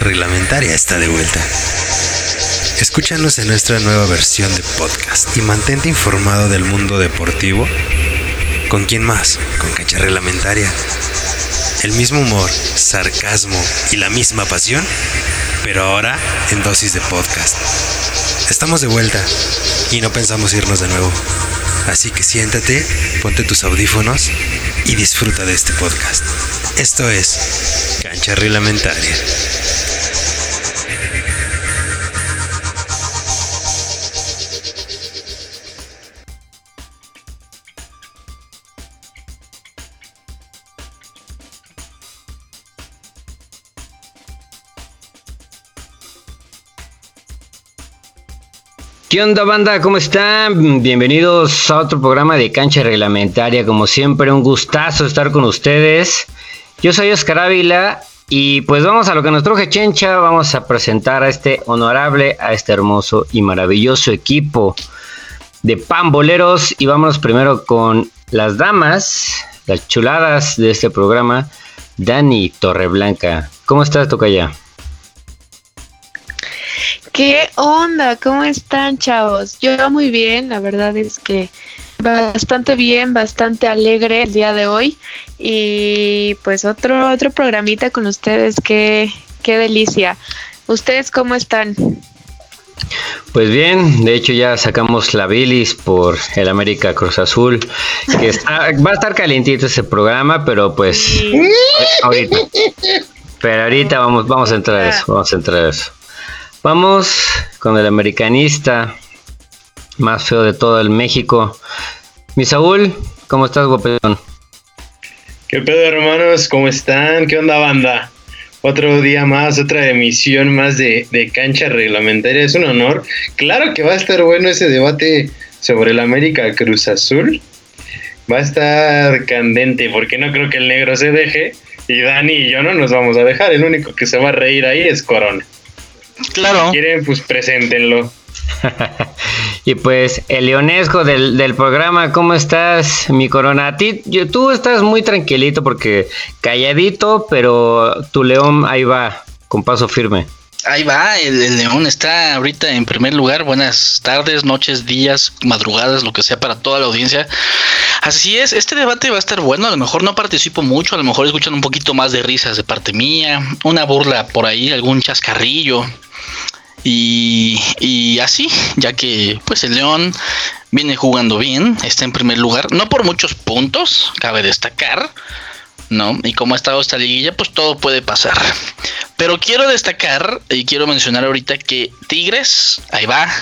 reglamentaria está de vuelta. Escúchanos en nuestra nueva versión de podcast y mantente informado del mundo deportivo. ¿Con quién más? Con cancha reglamentaria. El mismo humor, sarcasmo y la misma pasión, pero ahora en dosis de podcast. Estamos de vuelta y no pensamos irnos de nuevo. Así que siéntate, ponte tus audífonos y disfruta de este podcast. Esto es Cancha Reglamentaria. ¿Qué onda banda? ¿Cómo están? Bienvenidos a otro programa de cancha reglamentaria. Como siempre, un gustazo estar con ustedes. Yo soy Oscar Ávila y pues vamos a lo que nos truje Chencha. Vamos a presentar a este honorable, a este hermoso y maravilloso equipo de pamboleros. Y vámonos primero con las damas, las chuladas de este programa. Dani Torreblanca. ¿Cómo estás, Tocaya? ¿Qué onda? ¿Cómo están, chavos? Yo muy bien, la verdad es que bastante bien, bastante alegre el día de hoy y pues otro otro programita con ustedes, qué qué delicia. ¿Ustedes cómo están? Pues bien, de hecho ya sacamos la bilis por el América Cruz Azul, que va a estar calientito ese programa, pero pues ahorita. Pero ahorita vamos, vamos a entrar a eso, vamos a entrar a eso. Vamos con el americanista más feo de todo el México. Mi Saúl, ¿cómo estás, guapetón? ¿Qué pedo, hermanos? ¿Cómo están? ¿Qué onda, banda? Otro día más, otra emisión más de, de, cancha reglamentaria. Es un honor. Claro que va a estar bueno ese debate sobre el América Cruz Azul. Va a estar candente, porque no creo que el negro se deje. Y Dani y yo no nos vamos a dejar. El único que se va a reír ahí es Corona. Claro. Si quieren, pues preséntenlo. y pues, el leonesco del, del, programa, ¿cómo estás, mi corona? A ti, yo, tú estás muy tranquilito porque calladito, pero tu león ahí va, con paso firme. Ahí va, el, el, león está ahorita en primer lugar. Buenas tardes, noches, días, madrugadas, lo que sea para toda la audiencia. Así es, este debate va a estar bueno. A lo mejor no participo mucho, a lo mejor escuchan un poquito más de risas de parte mía, una burla por ahí, algún chascarrillo. Y, y así, ya que pues el León viene jugando bien, está en primer lugar, no por muchos puntos, cabe destacar, ¿no? Y como ha estado esta liguilla, pues todo puede pasar. Pero quiero destacar y quiero mencionar ahorita que Tigres, ahí va,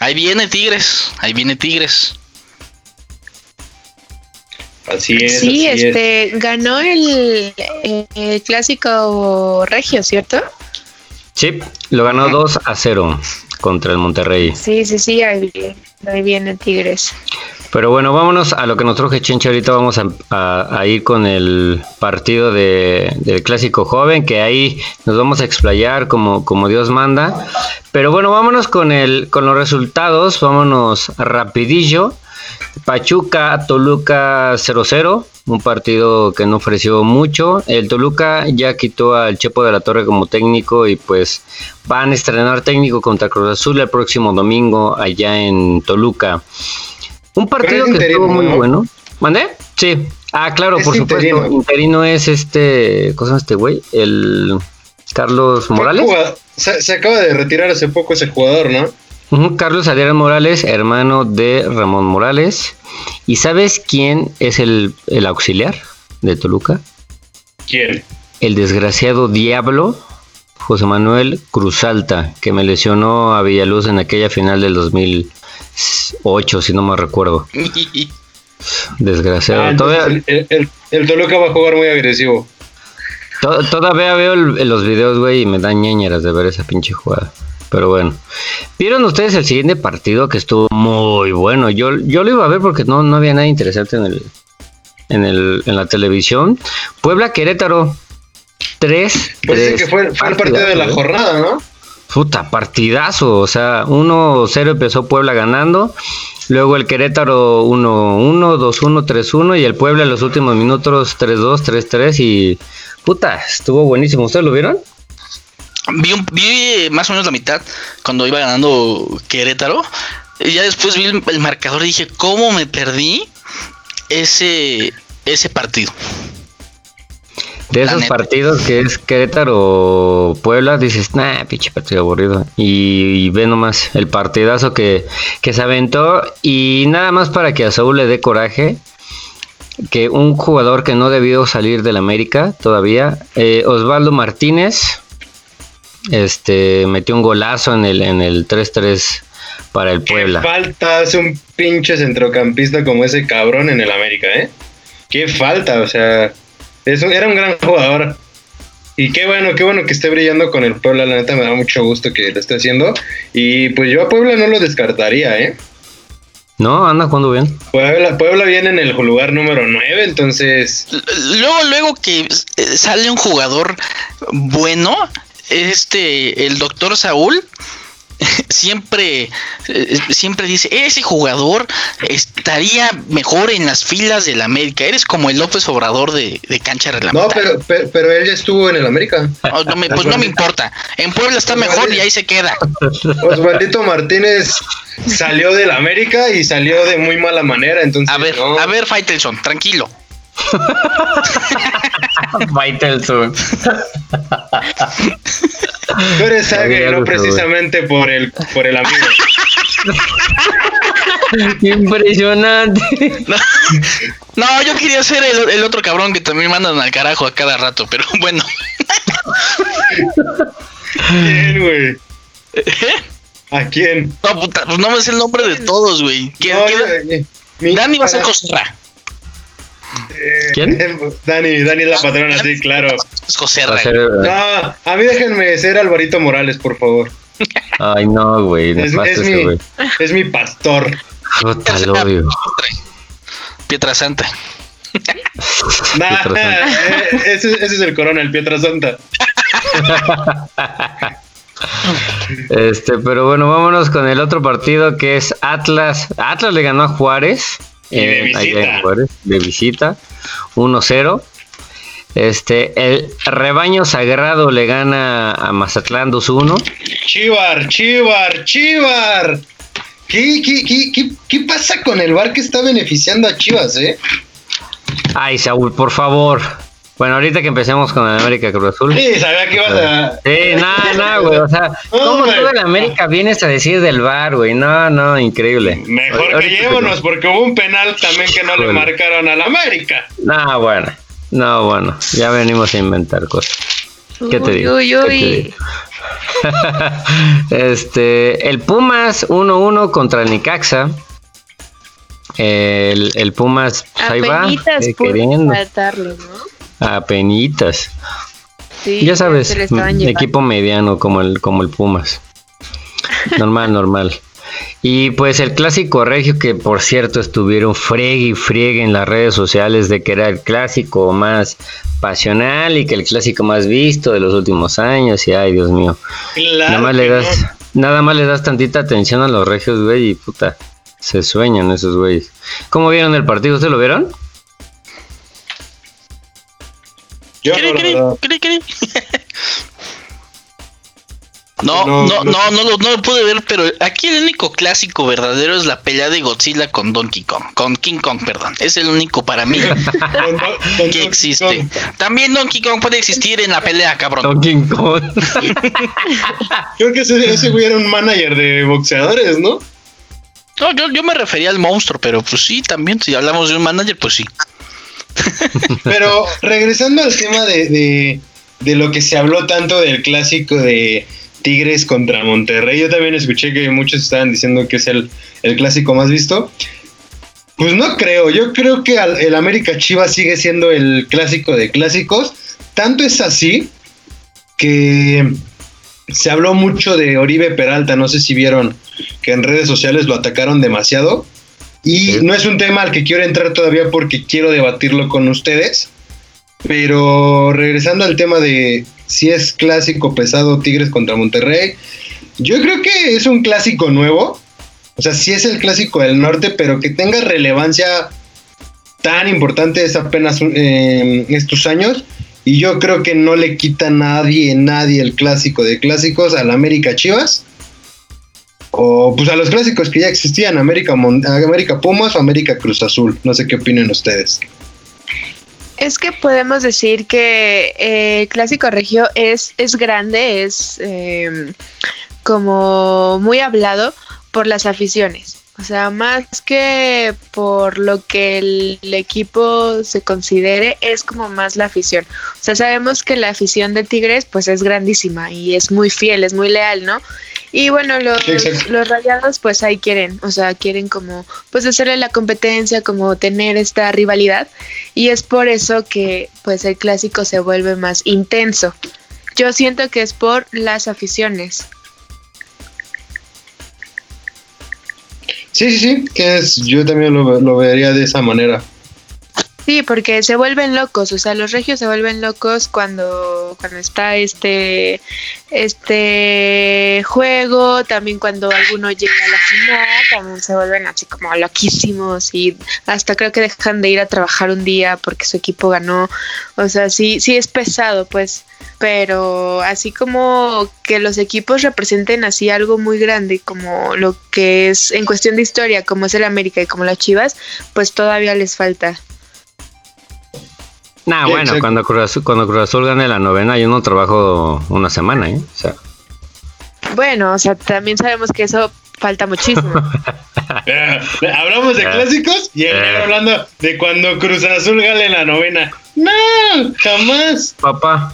ahí viene Tigres, ahí viene Tigres. Así es. Sí, así este, es. ganó el, el, clásico regio, ¿cierto? Sí, lo ganó 2 a 0 contra el Monterrey. Sí, sí, sí, ahí, ahí viene Tigres. Pero bueno, vámonos a lo que nos truje Chencha. Ahorita vamos a, a, a ir con el partido de, del clásico joven, que ahí nos vamos a explayar como, como Dios manda. Pero bueno, vámonos con, el, con los resultados. Vámonos rapidillo. Pachuca, Toluca 0-0, un partido que no ofreció mucho. El Toluca ya quitó al Chepo de la Torre como técnico y pues van a estrenar técnico contra Cruz Azul el próximo domingo allá en Toluca. Un partido que interino, estuvo muy ¿no? bueno. ¿Mandé? Sí. Ah, claro, es por interino. supuesto. Interino es este. ¿Cómo se llama este güey? El Carlos Morales. Se, se, acaba de retirar hace poco ese jugador, ¿no? Carlos Adrián Morales, hermano de Ramón Morales. ¿Y sabes quién es el, el auxiliar de Toluca? ¿Quién? El desgraciado Diablo José Manuel Cruzalta, que me lesionó a Villaluz en aquella final del 2008, si no me recuerdo. Desgraciado. Ah, todavía, el, el, el, Toluca va a jugar muy agresivo. To, todavía veo el, los videos, güey, y me dan ñeñeras de ver esa pinche jugada. Pero bueno. ¿Vieron ustedes el siguiente partido que estuvo muy bueno? Yo, yo lo iba a ver porque no, no había nada interesante en el, en el en la televisión. Puebla Querétaro. 3. Pues tres, que fue, fue el partido de la jornada, ¿no? Puta, partidazo. O sea, 1-0 empezó Puebla ganando. Luego el Querétaro 1-1, 2-1, 3-1. Y el Puebla en los últimos minutos 3-2, 3-3. Y puta, estuvo buenísimo. ¿Ustedes lo vieron? Vi, un- vi más o menos la mitad cuando iba ganando Querétaro. Y ya después vi el, el marcador y dije, ¿cómo me perdí ese, ese partido? De esos partidos que es Querétaro Puebla, dices, nah, pinche partido aburrido. Y, y ve nomás el partidazo que, que se aventó. Y nada más para que a Saúl le dé coraje. Que un jugador que no debió salir del América todavía, eh, Osvaldo Martínez, este metió un golazo en el, en el 3-3 para el ¿Qué Puebla. falta hace un pinche centrocampista como ese cabrón en el América, eh? ¿Qué falta? O sea, es un- era un gran jugador. Y qué bueno, qué bueno que esté brillando con el Puebla. La neta me da mucho gusto que lo esté haciendo. Y pues yo a Puebla no lo descartaría, ¿eh? No, anda jugando bien. Puebla, Puebla viene en el lugar número 9, entonces... L- Luego, luego que eh, sale un jugador bueno, este, el doctor Saúl, siempre, eh, siempre dice, ese jugador estaría mejor en las filas del América. Eres como el López Obrador de, de cancha No, reglamentaria. pero, pero, pero él ya estuvo en el América. Oh, no me- pues no me importa. En Puebla está mejor y ahí se queda. Osvaldito Martínez salió del América y salió de muy mala manera, entonces... A ver, no. a ver, Faitelson, tranquilo. Faitelson. Y lo no precisamente por el, por el amigo. Impresionante. No, yo quería ser el, el otro cabrón que también mandan al carajo a cada rato, pero bueno. ¿Quién, güey? ¿A quién? No, puta, pues no me sé el nombre de todos, güey. ¿Quién- No, quién- eh, mi- Dani va a ser Joserra. Eh, ¿Quién? Dani, Dani es la patrona, sí, claro. Ser- No, a mí déjenme ser Alvarito Morales, por favor. Ay, no, güey. Es, es mi, es mi pastor. Puta, lo odio. Pietra Santa. Nah, Pietra eh, ese, ese es el corona, el Pietra Santa. Este, pero bueno, vámonos con el otro partido que es Atlas. Atlas le ganó a Juárez. Y de visita. de visita. 1-0. Este, el rebaño sagrado le gana a Mazatlán 2-1. Chivar, Chivar, Chivar. ¿Qué, qué, qué, qué, qué pasa con el bar que está beneficiando a Chivas, eh? Ay, Saúl, por favor. Bueno, ahorita que empecemos con el América Cruz Azul. Sí, sabía que ibas a. Sí, nada, nada, güey. O sea, ¿cómo Hombre. tú en América vienes a decir del bar, güey? No, no, increíble. Mejor que llevémonos, porque hubo un penal también que no le marcaron al América. No, bueno. No, bueno. Ya venimos a inventar cosas. ¿Qué te Uy, digo? uy, ¿Qué te uy. digo? este, el Pumas 1-1 contra el Nicaxa. El, el Pumas, pues, ahí va, eh, queriendo. faltarle, ¿no? Apenitas. Sí, ya sabes, se le estaban m- llevando. equipo mediano como el, como el Pumas. Normal, normal. Y pues el clásico regio, que por cierto estuvieron friegue y friegue en las redes sociales de que era el clásico más pasional y que el clásico más visto de los últimos años. Y ay, Dios mío. Claro. nada más le no. das, nada más le das tantita atención a los regios, güey, y puta, se sueñan esos güeyes. ¿Cómo vieron el partido? ¿Ustedes lo vieron? Yo ¿Qué, no, qué? No, No, no, no. no, no, lo, no lo pude ver, pero aquí el único clásico verdadero es la pelea de Godzilla con Donkey Kong, con King Kong, perdón. Es el único para mí que existe. También Donkey Kong puede existir en la pelea, cabrón. Donkey Kong. Creo que ese, ese güey era un manager de boxeadores, ¿no? No, yo, yo me refería al monstruo, pero pues sí, también, si hablamos de un manager, pues sí. Pero regresando al tema de, de, lo que se habló tanto del clásico de Tigres contra Monterrey, yo también escuché que muchos estaban diciendo que es el, el clásico más visto. Pues no creo, yo creo que el América Chivas sigue siendo el clásico de clásicos. Tanto es así que se habló mucho de Oribe Peralta, no sé si vieron que en redes sociales lo atacaron demasiado. Y no es un tema al que quiero entrar todavía porque quiero debatirlo con ustedes. Pero regresando al tema de si es clásico pesado Tigres contra Monterrey, yo creo que es un clásico nuevo. O sea, sí es el clásico del norte, pero que tenga relevancia tan importante es apenas eh, estos años. Y yo creo que no le quita nadie, nadie el clásico de clásicos al América Chivas. O pues a los clásicos que ya existían, América, América Pumas o América Cruz Azul. No sé qué opinen ustedes. Es que podemos decir que eh, Clásico Regio es, es grande, es em, como muy hablado por las aficiones. O sea, más que por lo que el, equipo se considere, es como más la afición. O sea, sabemos que la afición de Tigres pues es grandísima y es muy fiel, es muy leal, ¿no? Y bueno, los, los rayados pues ahí quieren, o sea, quieren como pues hacerle la competencia, como tener esta rivalidad. Y es por eso que pues el clásico se vuelve más intenso. Yo siento que es por las aficiones. Sí, sí, sí, que es, yo también lo, lo vería de esa manera. Sí, porque se vuelven locos, o sea, los regios se vuelven locos cuando, cuando está este, este juego, también cuando alguno llega a la final, también se vuelven así como loquísimos y hasta creo que dejan de ir a trabajar un día porque su equipo ganó, o sea, sí, sí es pesado, pues, pero así como que los equipos representen así algo muy grande como lo que es en cuestión de historia, como es el América y como las Chivas, pues todavía les falta. Nah, bueno, cuando Cruz, Azul, cuando Cruz Azul gane la novena, yo no trabajo una semana, ¿eh? O sea. Bueno, o sea, también sabemos que eso falta muchísimo. Hablamos de clásicos y eh. hablando de cuando Cruz Azul gane la novena. No, jamás. Papá,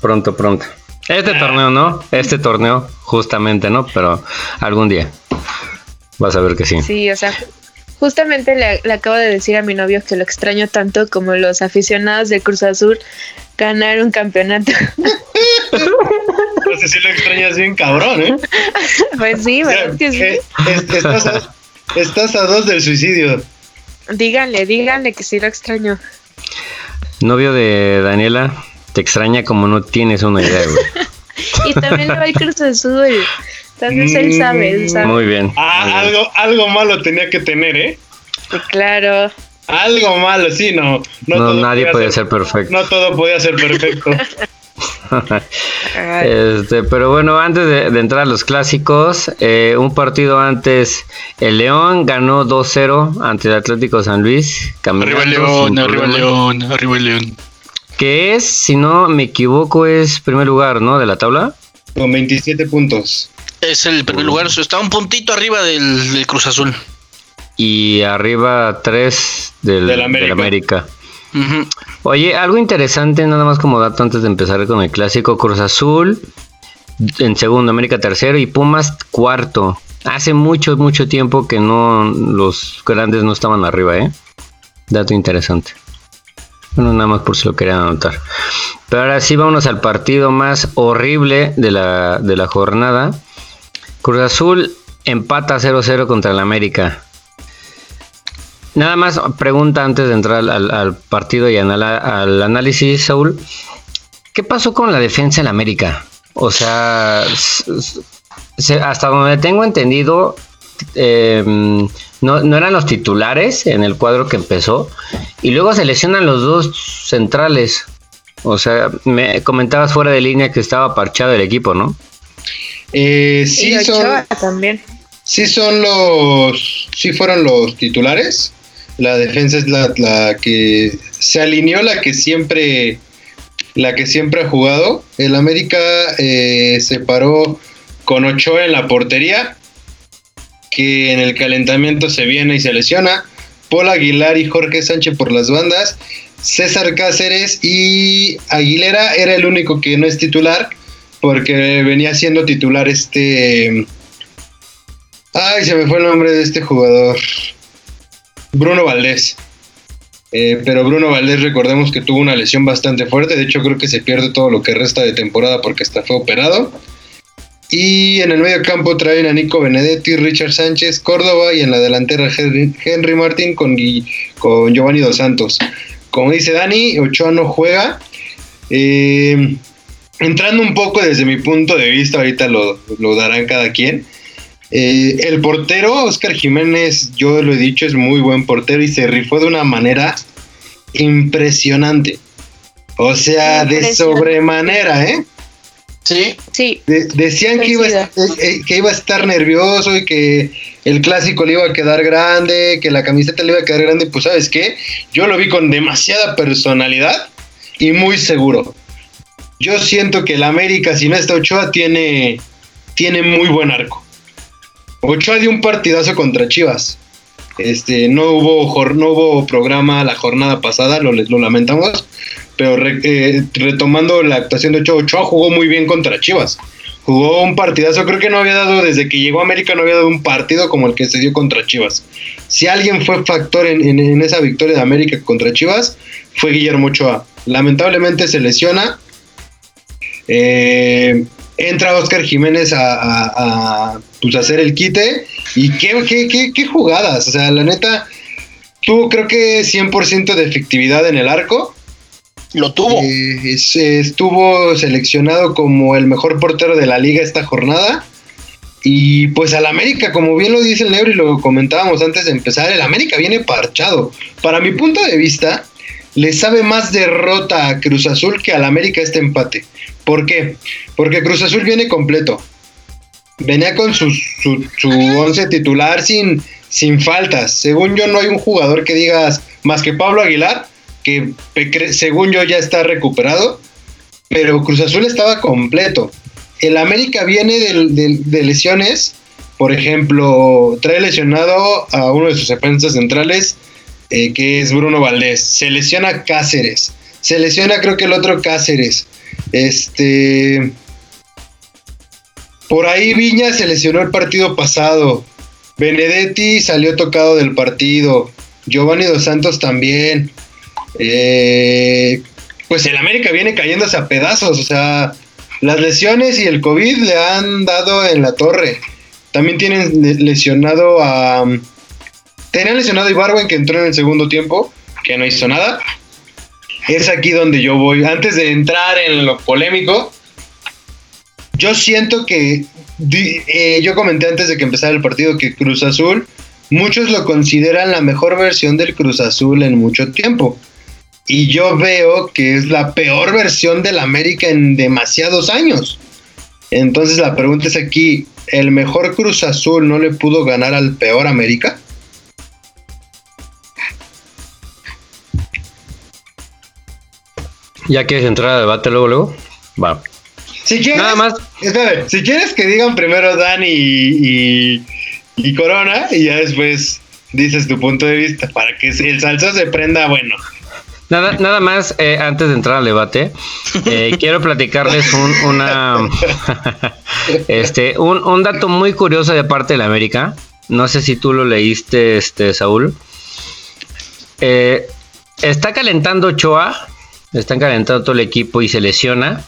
pronto, pronto. Este ah. torneo no, este torneo justamente no, pero algún día vas a ver que sí. Sí, o sea, Justamente le, acabo de decir a mi novio que lo extraño tanto como los aficionados de Cruz Azul ganar un campeonato. No sé si lo extrañas bien cabrón, ¿eh? Pues sí, ¿verdad que sí? Eh, estás, a, estás a dos del suicidio. Díganle, díganle que sí lo extraño. Novio de Daniela, te extraña como no tienes una idea, güey. y también le va el Cruz Azul. Entonces él sabe, él sabe. Muy bien. Ah, Algo, algo malo tenía que tener, ¿eh? claro. Algo malo, sí, no. No, nadie podía ser, perfecto. No todo podía ser perfecto. este, pero bueno, antes de, entrar a los clásicos, eh, un partido antes, el León ganó 2-0 ante el Atlético San Luis. Arriba el León, arriba el León, arriba el León. Que es, si no me equivoco, es primer lugar, ¿no? De la tabla. Con 27 puntos. Es el primer lugar, está un puntito arriba del, Cruz Azul. Y arriba tres del, América. Oye, algo interesante, nada más como dato antes de empezar con el clásico Cruz Azul. En segundo, América tercero y Pumas cuarto. Hace mucho, mucho tiempo que no los grandes no estaban arriba, ¿eh? Dato interesante. Bueno, nada más por si lo querían anotar. Pero ahora sí, vámonos al partido más horrible de la, de la jornada. Cruz Azul empata 0-0 contra el América. Nada más pregunta antes de entrar al, partido y al, análisis, Saúl. ¿Qué pasó con la defensa del América? O sea, hasta donde tengo entendido, em, no, no, eran los titulares en el cuadro que empezó. Y luego se lesionan los dos centrales. O sea, me comentabas fuera de línea que estaba parchado el equipo, ¿no? Eh, sí son, también. Sí son los, sí fueron los titulares. La defensa es la, que se alineó, la que siempre, la que siempre ha jugado. El América eh, se paró con Ochoa en la portería, que en el calentamiento se viene y se lesiona. Paul Aguilar y Jorge Sánchez por las bandas. César Cáceres y Aguilera era el único que no es titular porque venía siendo titular este... Ay, se me fue el nombre de este jugador. Bruno Valdés. Eh, pero Bruno Valdés, recordemos que tuvo una lesión bastante fuerte. De hecho, creo que se pierde todo lo que resta de temporada porque hasta fue operado. Y en el medio campo traen a Nico Benedetti, Richard Sánchez, Córdoba y en la delantera Henry, Martín con, con Giovanni Dos Santos. Como dice Dani, Ochoa no juega. Eh, entrando un poco desde mi punto de vista, ahorita lo, darán cada quien. Eh, el portero, Oscar Jiménez, yo lo he dicho, es muy buen portero y se rifó de una manera impresionante. O sea, de sobremanera, ¿eh? Sí. Sí. decían que iba, a, eh, eh, que iba a estar nervioso y que el clásico le iba a quedar grande, que la camiseta le iba a quedar grande. Pues, ¿sabes qué? Yo lo vi con demasiada personalidad y muy seguro. Yo siento que el América, si no está Ochoa, tiene, tiene muy buen arco. Ochoa dio un partidazo contra Chivas. Este, no hubo, no hubo programa la jornada pasada, lo, lamentamos, pero eh, retomando la actuación de Ochoa, Ochoa jugó muy bien contra Chivas. Jugó un partidazo, creo que no había dado, desde que llegó a América, no había dado un partido como el que se dio contra Chivas. Si alguien fue factor en, esa victoria de América contra Chivas, fue Guillermo Ochoa. Lamentablemente se lesiona. Eh, entra Oscar Jiménez a, pues, hacer el quite. Y qué, qué, qué jugadas. O sea, la neta, tuvo creo que 100% de efectividad en el arco lo tuvo. Eh, estuvo seleccionado como el mejor portero de la liga esta jornada. Y pues al América, como bien lo dice el Negro y lo comentábamos antes de empezar, el América viene parchado. Para mi punto de vista, le sabe más derrota a Cruz Azul que al América este empate. ¿Por qué? Porque Cruz Azul viene completo. Venía con su, su, su once titular sin, sin faltas. Según yo, no hay un jugador que digas más que Pablo Aguilar que según yo ya está recuperado, pero Cruz Azul estaba completo. El América viene de, lesiones, por ejemplo, trae lesionado a uno de sus defensas centrales, eh, que es Bruno Valdés. Se lesiona Cáceres. Se lesiona creo que el otro Cáceres. Este... Por ahí Viña se lesionó el partido pasado. Benedetti salió tocado del partido. Giovanni Dos Santos también. Eh, pues el América viene cayéndose a pedazos, o sea, las lesiones y el COVID le han dado en la torre. También tienen lesionado a... Tenían lesionado a Ibarwen que entró en el segundo tiempo, que no hizo nada. Es aquí donde yo voy. Antes de entrar en lo polémico, yo siento que... Eh, yo comenté antes de que empezara el partido que Cruz Azul, muchos lo consideran la mejor versión del Cruz Azul en mucho tiempo y yo veo que es la peor versión del América en demasiados años. Entonces la pregunta es aquí, ¿el mejor Cruz Azul no le pudo ganar al peor América? ¿Ya quieres entrar a debate luego, luego? Va. Si quieres, Nada más. si quieres que digan primero Dani y, y, Corona y ya después dices tu punto de vista para que el salsa se prenda bueno. Nada, nada más, eh, antes de entrar al debate, eh, quiero platicarles un, una, este, un, un, dato muy curioso de parte de la América. No sé si tú lo leíste, este, Saúl. Eh, está calentando Ochoa, están calentando todo el equipo y se lesiona.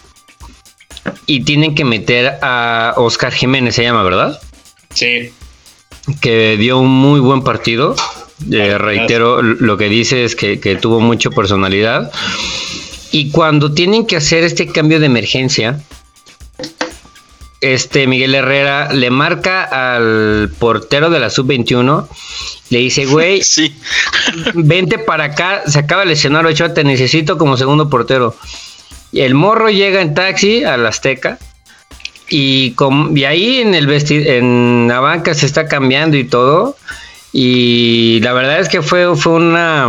Y tienen que meter a Oscar Jiménez, se llama, ¿verdad? Sí. Que dio un muy buen partido. Eh, reitero, lo que dice es que, tuvo mucha personalidad. Y cuando tienen que hacer este cambio de emergencia, este Miguel Herrera le marca al portero de la sub-21, le dice, güey, sí. vente para acá, se acaba de lesionar Ochoa, te necesito como segundo portero. Y el morro llega en taxi al Azteca. Y, y ahí en el en la banca se está cambiando y todo. Y la verdad es que fue, fue una,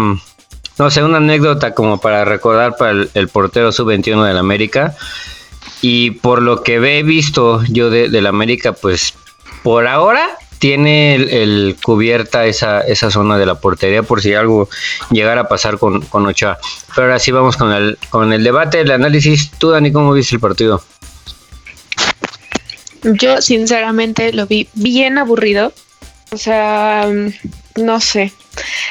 no sé, una anécdota como para recordar para el, portero sub-21 del América. Y por lo que he visto yo de, del América, pues por ahora tiene el, cubierta esa, esa zona de la portería por si algo llegara a pasar con, con Ochoa. Pero ahora sí vamos con el, con el debate, el análisis. Tú, Dani, ¿cómo viste el partido? Yo sinceramente lo vi bien aburrido. O sea, no sé.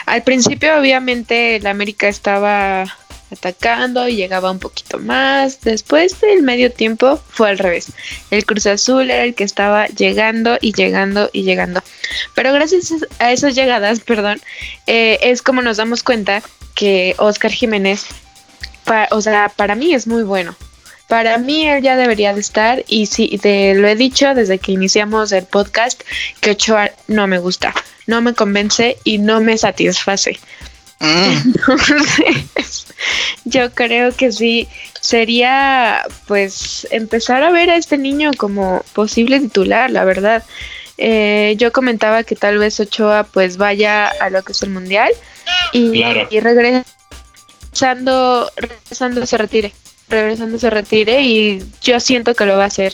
Al principio obviamente la América estaba atacando y llegaba un poquito más. Después del medio tiempo fue al revés. El Cruz Azul era el que estaba llegando y llegando y llegando. Pero gracias a esas llegadas, perdón, eh, es como nos damos cuenta que Oscar Jiménez, o sea, para mí es muy bueno. Para mí él ya debería de estar y sí, te lo he dicho desde que iniciamos el podcast que Ochoa no me gusta, no me convence y no me satisface. Mm. Entonces, yo creo que sí sería pues empezar a ver a este niño como posible titular, la verdad. Eh, yo comentaba que tal vez Ochoa pues vaya a lo que es el mundial y, y regresando, regresando se retire, regresando se retire y yo siento que lo va a hacer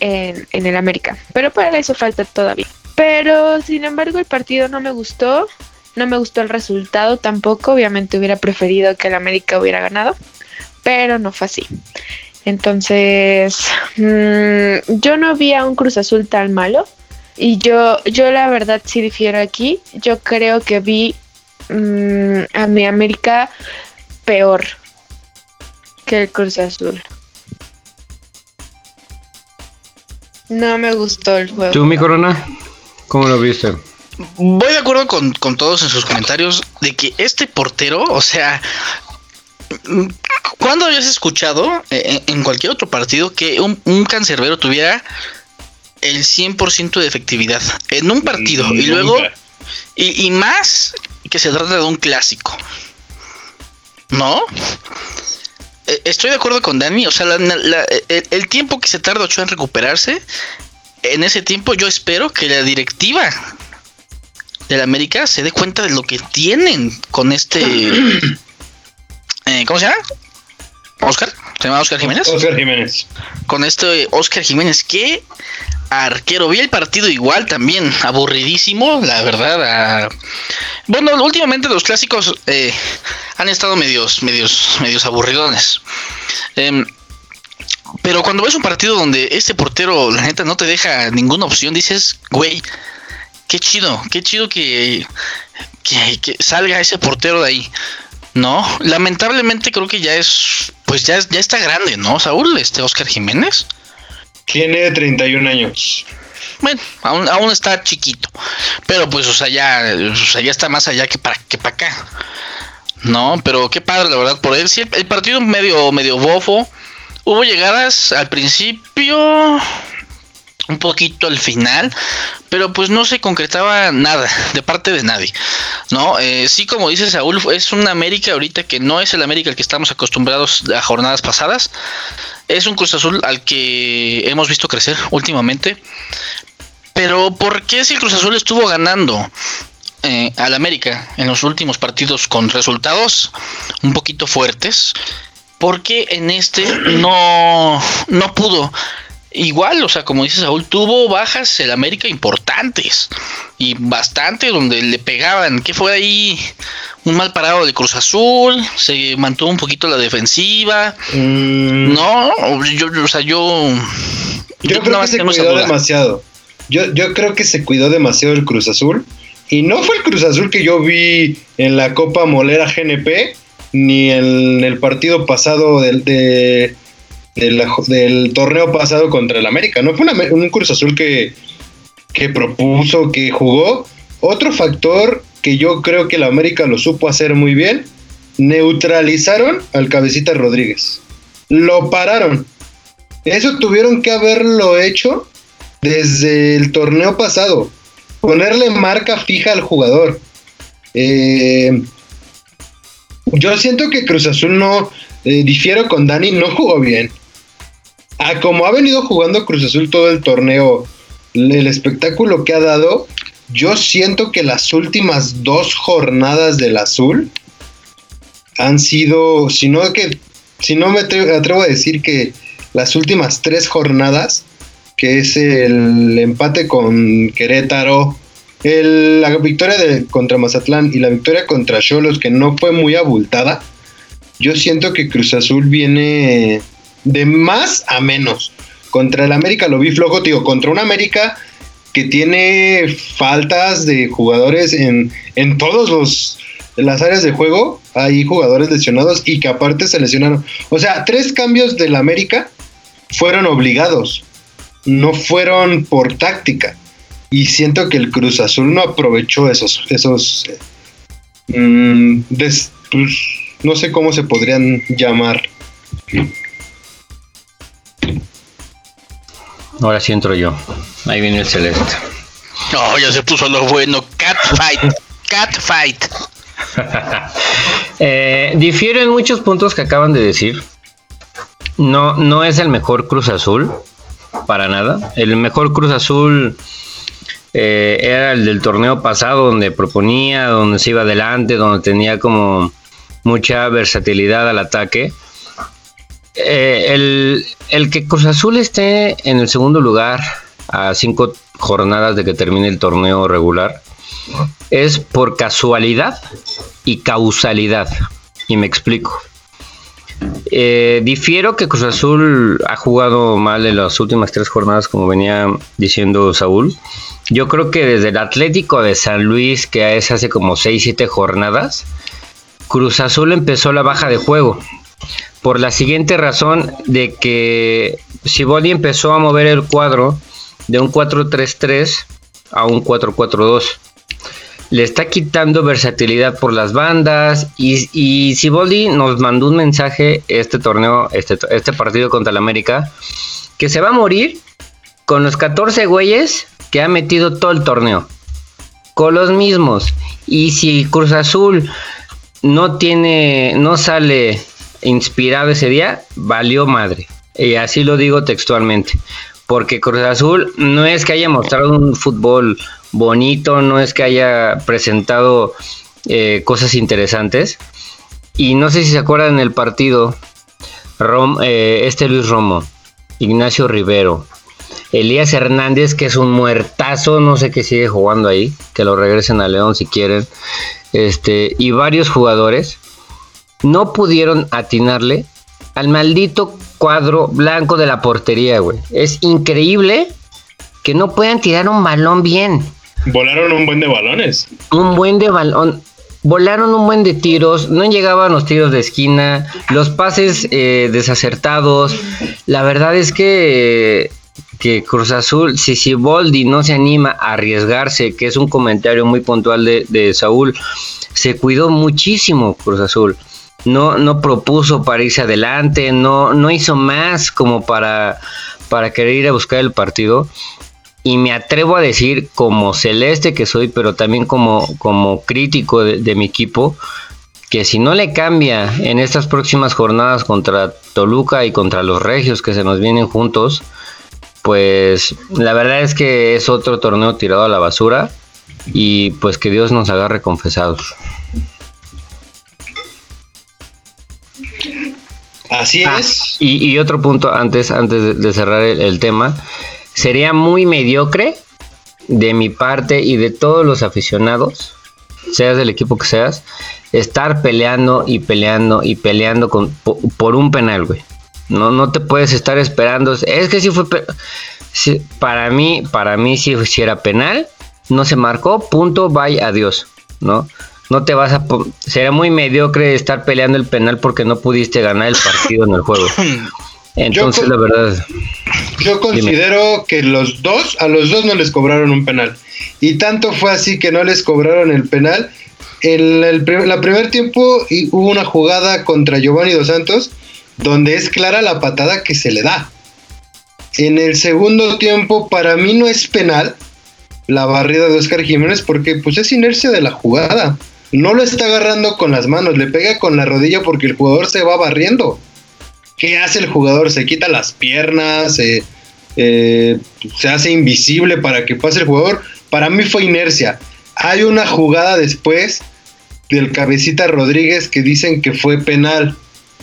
en, en el América, pero para eso falta todavía. Pero sin embargo el partido no me gustó, no me gustó el resultado tampoco, obviamente hubiera preferido que el América hubiera ganado, pero no fue así. Entonces, mmm, yo no vi a un Cruz Azul tan malo y yo, yo la verdad sí difiero aquí, yo creo que vi mmm, a mi América peor que el Cruz Azul. No me gustó el juego. ¿Tú, mi corona? ¿Cómo lo viste? Voy de acuerdo con, con todos en sus comentarios de que este portero, o sea, ¿Cuándo habías escuchado eh, en cualquier otro partido que un, un cancerbero tuviera el 100% de efectividad en un partido? Y luego, y, y, más que se trata de un clásico. ¿No? Eh, estoy de acuerdo con Dani, o sea, la, la, el, el, tiempo que se tarda Ochoa en recuperarse, en ese tiempo yo espero que la directiva de la América se dé cuenta de lo que tienen con este... Eh, ¿Cómo se llama? Oscar, ¿se llama Oscar Jiménez? Oscar Jiménez. Con este Oscar Jiménez, ¿qué arquero? Vi el partido igual también, aburridísimo, la verdad. Bueno, últimamente los clásicos eh, han estado medios, medios, medios aburridones. Eh, pero cuando ves un partido donde este portero, la neta, no te deja ninguna opción, dices, güey, qué chido, qué chido que, que, que salga ese portero de ahí. No, lamentablemente creo que ya es, pues ya, ya está grande, ¿no, Saúl? Este Oscar Jiménez. Tiene 31 años. Bueno, aún, aún está chiquito. Pero pues, o sea, ya, o sea, ya está más allá que para que para acá. No, pero qué padre, la verdad, por él. Sí, el partido medio, medio bofo. Hubo llegadas al principio, un poquito al final, pero pues no se concretaba nada de parte de nadie, ¿no? Eh, sí, como dice Saúl, es un América ahorita que no es el América al que estamos acostumbrados a jornadas pasadas, es un Cruz Azul al que hemos visto crecer últimamente, pero ¿por qué si el Cruz Azul estuvo ganando? Eh, al América en los últimos partidos con resultados un poquito fuertes, porque en este no, no pudo igual, o sea, como dice Saúl, tuvo bajas el América importantes y bastante donde le pegaban. ¿Qué fue ahí? Un mal parado de Cruz Azul, se mantuvo un poquito la defensiva. Mm. No, yo, o sea, yo. Yo, yo creo que se cuidó demasiado. Yo, yo creo que se cuidó demasiado el Cruz Azul. Y no fue el Cruz Azul que yo vi en la Copa Molera GNP, ni en el partido pasado del, de, del, torneo pasado contra el América, ¿no? Fue un Cruz Azul que, que propuso, que jugó. Otro factor que yo creo que el América lo supo hacer muy bien, neutralizaron al cabecita Rodríguez. Lo pararon. Eso tuvieron que haberlo hecho desde el torneo pasado. Ponerle marca fija al jugador. Eh, yo siento que Cruz Azul no, eh, difiero con Dani, no jugó bien a como ha venido jugando Cruz Azul todo el torneo, el espectáculo que ha dado, yo siento que las últimas dos jornadas del Azul han sido, si no que, si no me atrevo, a decir que las últimas tres jornadas, que es el empate con Querétaro, la victoria de, contra Mazatlán y la victoria contra Cholos, que no fue muy abultada, yo siento que Cruz Azul viene de más a menos. Contra el América lo vi flojo, tío. Contra un América que tiene faltas de jugadores en, en todos las áreas de juego. Hay jugadores lesionados y que aparte se lesionaron. O sea, tres cambios del América fueron obligados. No fueron por táctica. Y siento que el Cruz Azul no aprovechó esos, esos des, pues, no sé cómo se podrían llamar. Ahora sí entro yo. Ahí viene el celeste. No, ya se puso lo bueno. Cat fight. Cat fight. eh, difiero en muchos puntos que acaban de decir. No, no es el mejor Cruz Azul, para nada. El mejor Cruz Azul eh, era el del torneo pasado, donde proponía, donde se iba adelante, donde tenía como mucha versatilidad al ataque. Eh, el, que Cruz Azul esté en el segundo lugar a cinco jornadas de que termine el torneo regular es por casualidad y causalidad. Y me explico. Eh, difiero que Cruz Azul ha jugado mal en las últimas tres jornadas, como venía diciendo Saúl. Yo creo que desde el Atlético de San Luis, que es hace como 6-7 jornadas, Cruz Azul empezó la baja de juego. Por la siguiente razón de que Siboldi empezó a mover el cuadro de un 4-3-3 a un 4-4-2 le está quitando versatilidad por las bandas. Y, y Siboldi nos mandó un mensaje este torneo, este, este partido contra el América, que se va a morir con los 14 güeyes que ha metido todo el torneo. Con los mismos. Y si Cruz Azul no tiene, no sale inspirado ese día, valió madre. Y así lo digo textualmente. Porque Cruz Azul no es que haya mostrado un fútbol bonito, no es que haya presentado eh, cosas interesantes. Y no sé si se acuerdan el partido, Rom, eh, este Luis Romo, Ignacio Rivero, Elías Hernández, que es un muertazo, no sé qué sigue jugando ahí, que lo regresen a León si quieren, este, y varios jugadores no pudieron atinarle al maldito cuadro blanco de la portería, güey. Es increíble que no puedan tirar un balón bien. Volaron un buen de balones. Un buen de balón. Volaron un buen de tiros, no llegaban los tiros de esquina, los pases eh, desacertados. La verdad es que, que Cruz Azul, si Siboldi no se anima a arriesgarse, que es un comentario muy puntual de, de Saúl, se cuidó muchísimo Cruz Azul. No, no propuso para irse adelante, no, no hizo más como para, para querer ir a buscar el partido y me atrevo a decir como celeste que soy, pero también como, como crítico de, mi equipo, que si no le cambia en estas próximas jornadas contra Toluca y contra los Regios que se nos vienen juntos, pues la verdad es que es otro torneo tirado a la basura y pues que Dios nos agarre confesados. Así ah, es. Y, otro punto antes, antes de, cerrar el tema sería muy mediocre de mi parte y de todos los aficionados, seas del equipo que seas, estar peleando y peleando y peleando con, por, un penal, güey. No, no te puedes estar esperando. Es que si fue. para mí, para mí, era penal, no se marcó, punto, vaya, adiós, ¿no? No te vas a. Será muy mediocre estar peleando el penal porque no pudiste ganar el partido en el juego. Entonces, la verdad. Yo considero que los dos, a los dos no les cobraron un penal. Y tanto fue así que no les cobraron el penal. En el, la primer tiempo hubo una jugada contra Giovanni Dos Santos donde es clara la patada que se le da. En el segundo tiempo, para mí no es penal la barrida de Oscar Jiménez porque pues es inercia de la jugada. No lo está agarrando con las manos, le pega con la rodilla porque el jugador se va barriendo. ¿Qué hace el jugador? Se quita las piernas, eh, se hace invisible para que pase el jugador. Para mí fue inercia. Hay una jugada después del cabecita Rodríguez que dicen que fue penal.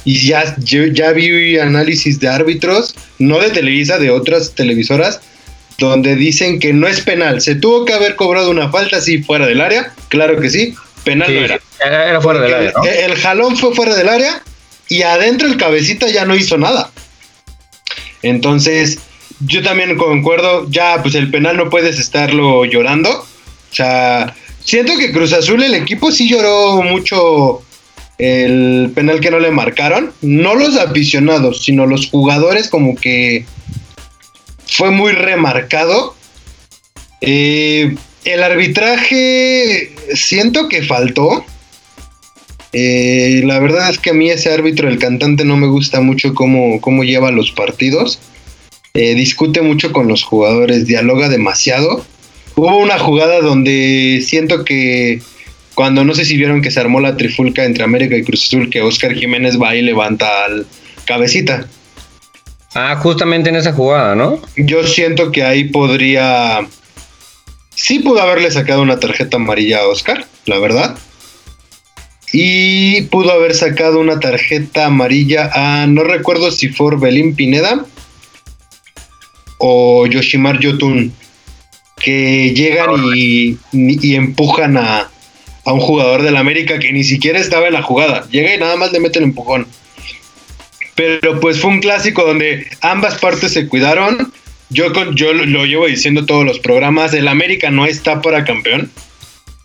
Y ya, ya vi análisis de árbitros, no de Televisa, de otras televisoras, donde dicen que no es penal. Se tuvo que haber cobrado una falta, sí, fuera del área, claro que sí, penal no era. Era, fuera del área. el, jalón fue fuera del área y adentro el cabecita ya no hizo nada. Entonces, yo también concuerdo, ya pues el penal no puedes estarlo llorando. O sea, siento que Cruz Azul, el equipo sí lloró mucho el penal que no le marcaron. No los aficionados, sino los jugadores como que fue muy remarcado. Eh, el arbitraje siento que faltó. Eh, la verdad es que a mí ese árbitro, el cantante, no me gusta mucho cómo, cómo lleva los partidos. Eh, discute mucho con los jugadores, dialoga demasiado. Hubo una jugada donde siento que cuando no sé si vieron que se armó la trifulca entre América y Cruz Azul, que Oscar Jiménez va y levanta al cabecita. Ah, justamente en esa jugada, ¿no? Yo siento que ahí podría. Sí pudo haberle sacado una tarjeta amarilla a Oscar, la verdad. Y pudo haber sacado una tarjeta amarilla a. No recuerdo si fue Orbelín Pineda o Yoshimar Yotun. Que llegan y, empujan a, a un jugador del América que ni siquiera estaba en la jugada. Llega y nada más le mete el empujón. Pero pues fue un clásico donde ambas partes se cuidaron. Yo, yo lo llevo diciendo todos los programas, el América no está para campeón.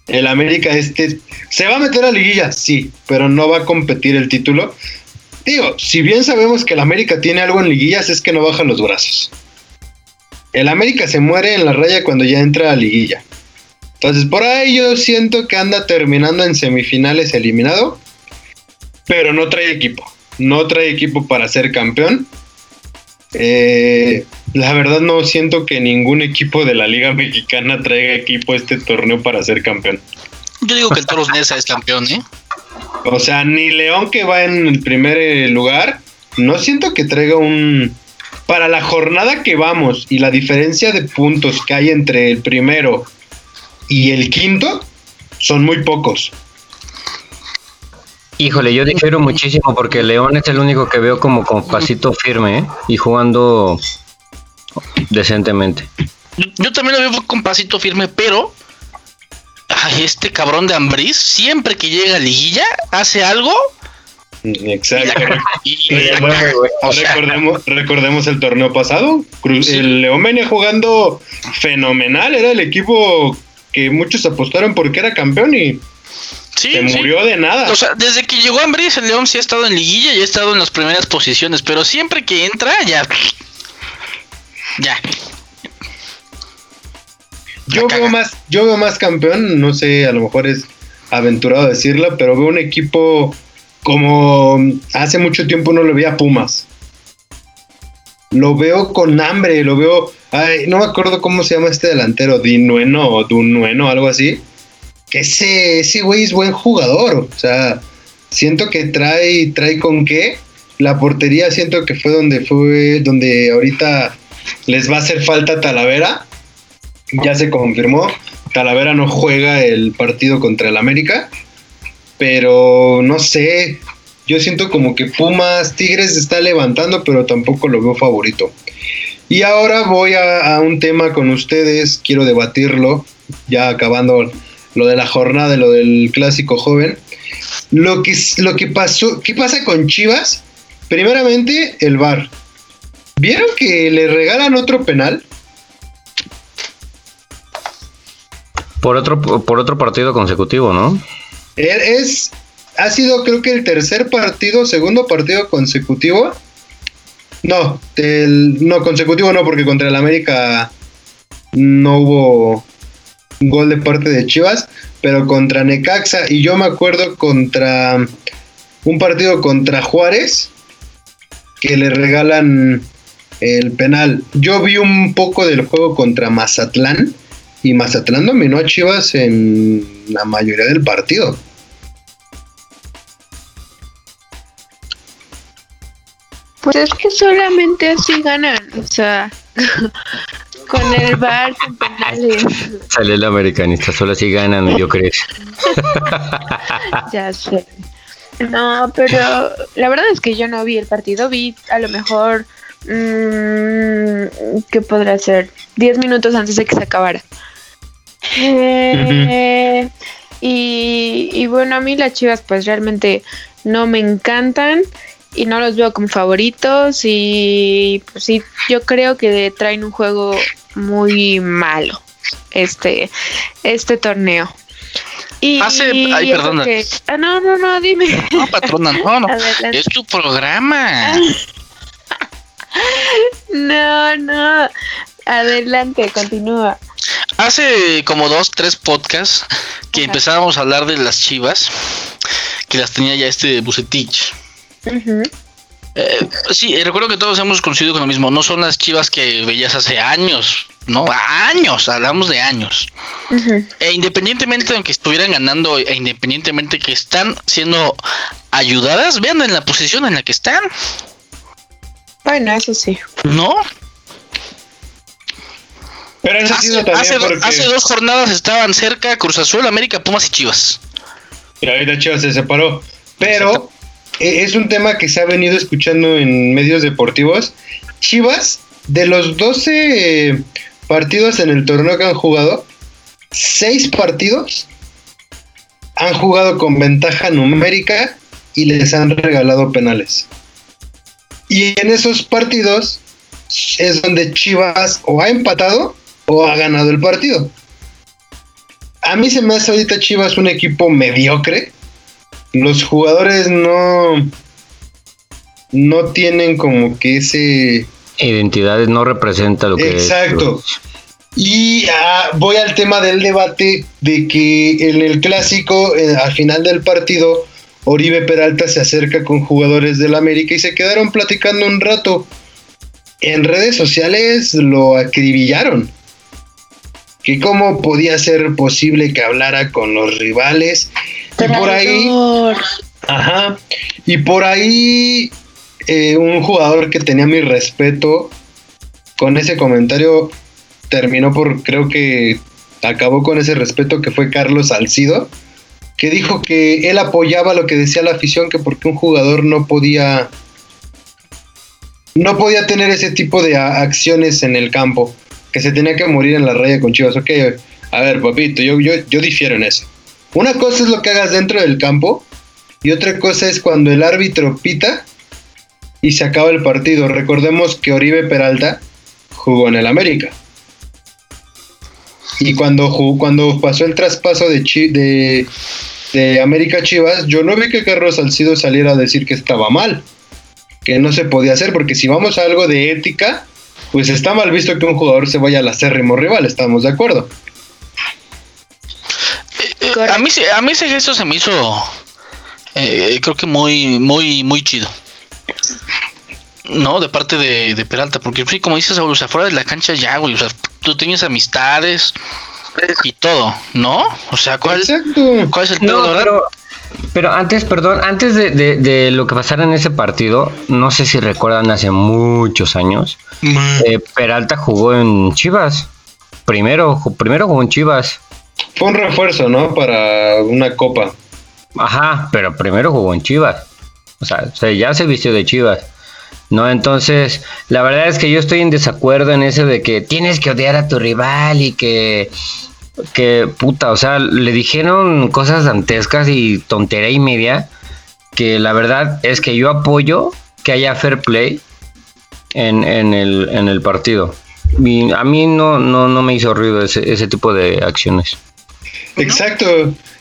El América este se va a meter a liguilla, sí, pero no va a competir el título. Digo, si bien sabemos que el América tiene algo en liguillas, es que no baja los brazos. El América se muere en la raya cuando ya entra a liguilla. Entonces, por ahí yo siento que anda terminando en semifinales eliminado, pero no trae equipo no trae equipo para ser campeón. Eh, la verdad no siento que ningún equipo de la Liga Mexicana traiga equipo a este torneo para ser campeón. Yo digo que el Toros Nesa es campeón, ¿eh? O sea, ni León que va en el primer eh, lugar, no siento que traiga un... Para la jornada que vamos y la diferencia de puntos que hay entre el primero y el quinto, son muy pocos. Híjole, yo difiero muchísimo porque León es el único que veo como con pasito firme ¿eh? y jugando decentemente. Yo también lo veo con pasito firme, pero este cabrón de Ambriz, siempre que llega a liguilla, hace algo. Exacto. recordemos, recordemos el torneo pasado. El León venía jugando fenomenal. Era el equipo que muchos apostaron porque era campeón y se murió de nada. O sea, desde que llegó Ambris, el León sí ha estado en liguilla y ha estado en las primeras posiciones, pero siempre que entra, ya. Ya. Yo veo más, yo veo más campeón, no sé, a lo mejor es aventurado decirlo, pero veo un equipo como hace mucho tiempo no lo veía Pumas. Lo veo con hambre, lo veo. Ay, no me acuerdo cómo se llama este delantero, Dinueno o Dunueno, algo así que ese, ese güey es buen jugador. O sea, siento que trae, trae con qué. La portería siento que fue donde fue, donde ahorita les va a hacer falta Talavera. Ya se confirmó. Talavera no juega el partido contra el América. Pero no sé. Yo siento como que Pumas, Tigres está levantando, pero tampoco lo veo favorito. Y ahora voy a, un tema con ustedes. Quiero debatirlo. Ya acabando lo de la jornada, lo del clásico joven. Lo que, lo que pasó, ¿qué pasa con Chivas? Primeramente, el VAR. ¿Vieron que le regalan otro penal? Por otro, por otro partido consecutivo, ¿no? Es, ha sido creo que el tercer partido, segundo partido consecutivo. No, no, consecutivo no, porque contra el América no hubo gol de parte de Chivas, pero contra Necaxa y yo me acuerdo contra un partido contra Juárez que le regalan el penal. Yo vi un poco del juego contra Mazatlán y Mazatlán dominó a Chivas en la mayoría del partido. Pues es que solamente así ganan, o sea, con el bar, con penales. Sale el americanista, solo así ganan, yo creo. ya sé. No, pero la verdad es que yo no vi el partido, vi a lo mejor, mmm, ¿qué podrá ser? Diez minutos antes de que se acabara. Eh, y, y bueno, a mí las chivas pues realmente no me encantan y no los veo como favoritos y pues sí, yo creo que traen un juego muy malo este este torneo. Y, Hace, ay, perdona. ah, no, no, no, dime. No, patrona, no, no. Es tu programa. no, no. Adelante, continúa. Hace como dos, tres podcasts que empezábamos a hablar de las chivas, que las tenía ya este Bucetich. Eh, sí, recuerdo que todos hemos coincidido con lo mismo. No son las chivas que veías hace años. ¿no? Años, hablamos de años. E independientemente de que estuvieran ganando, e independientemente que están siendo ayudadas, vean en la posición en la que están. Bueno, eso sí. ¿No? Pero eso ha sido también hace, porque... hace dos jornadas estaban cerca Cruz Azul, América, Pumas y Chivas. Y ahorita Chivas se separó. Pero eh, es un tema que se ha venido escuchando en medios deportivos. Chivas, de los 12 eh, partidos en el torneo que han jugado, 6 partidos han jugado con ventaja numérica y les han regalado penales. Y en esos partidos es donde Chivas o ha empatado o ha ganado el partido. A mí se me hace ahorita Chivas un equipo mediocre. Los jugadores no no tienen como que ese Identidades no representa lo que Exacto. Y ah, voy al tema del debate de que en el clásico, eh, al final del partido, Oribe Peralta se acerca con jugadores del América y se quedaron platicando un rato. En redes sociales lo acribillaron. Que cómo podía ser posible que hablara con los rivales. Y por ahí. Ajá. Y por ahí eh, un jugador que tenía mi respeto con ese comentario terminó por, creo que acabó con ese respeto que fue Carlos Salcido, que dijo que él apoyaba lo que decía la afición, que porque un jugador no podía no podía tener ese tipo de acciones en el campo, que se tenía que morir en la raya con Chivas. Ok, a ver, papito, yo, yo, yo difiero en eso. Una cosa es lo que hagas dentro del campo y otra cosa es cuando el árbitro pita y se acaba el partido. Recordemos que Oribe Peralta jugó en el América. Y cuando, cuando pasó el traspaso de, Chi- de, América a Chivas, yo no vi que Carlos Salcido saliera a decir que estaba mal, que no se podía hacer, porque si vamos a algo de ética, pues está mal visto que un jugador se vaya al acérrimo rival, estamos de acuerdo. Eh, Correcto. a mí, a mí ese gesto se me hizo, eh, creo que muy, muy, muy chido. No, de parte de, Peralta, porque sí, como dices, o sea, fuera de la cancha ya, güey, o sea, tú tienes amistades y todo, ¿no? O sea, ¿cuál, cuál es el No, pero, pero antes, perdón, antes de, de- de lo que pasara en ese partido, no sé si recuerdan hace muchos años, eh, Peralta jugó en Chivas. Primero, primero jugó en Chivas. Fue un refuerzo, ¿no? Para una copa. Ajá, pero primero jugó en Chivas. O sea, se- ya se vistió de Chivas. No, entonces, la verdad es que yo estoy en desacuerdo en eso de que tienes que odiar a tu rival y que, que puta, o sea, le dijeron cosas dantescas y tontería y media, que la verdad es que yo apoyo que haya fair play en, en, el, en el partido. Y a mí no, no, no me hizo ruido ese, ese tipo de acciones. Exacto.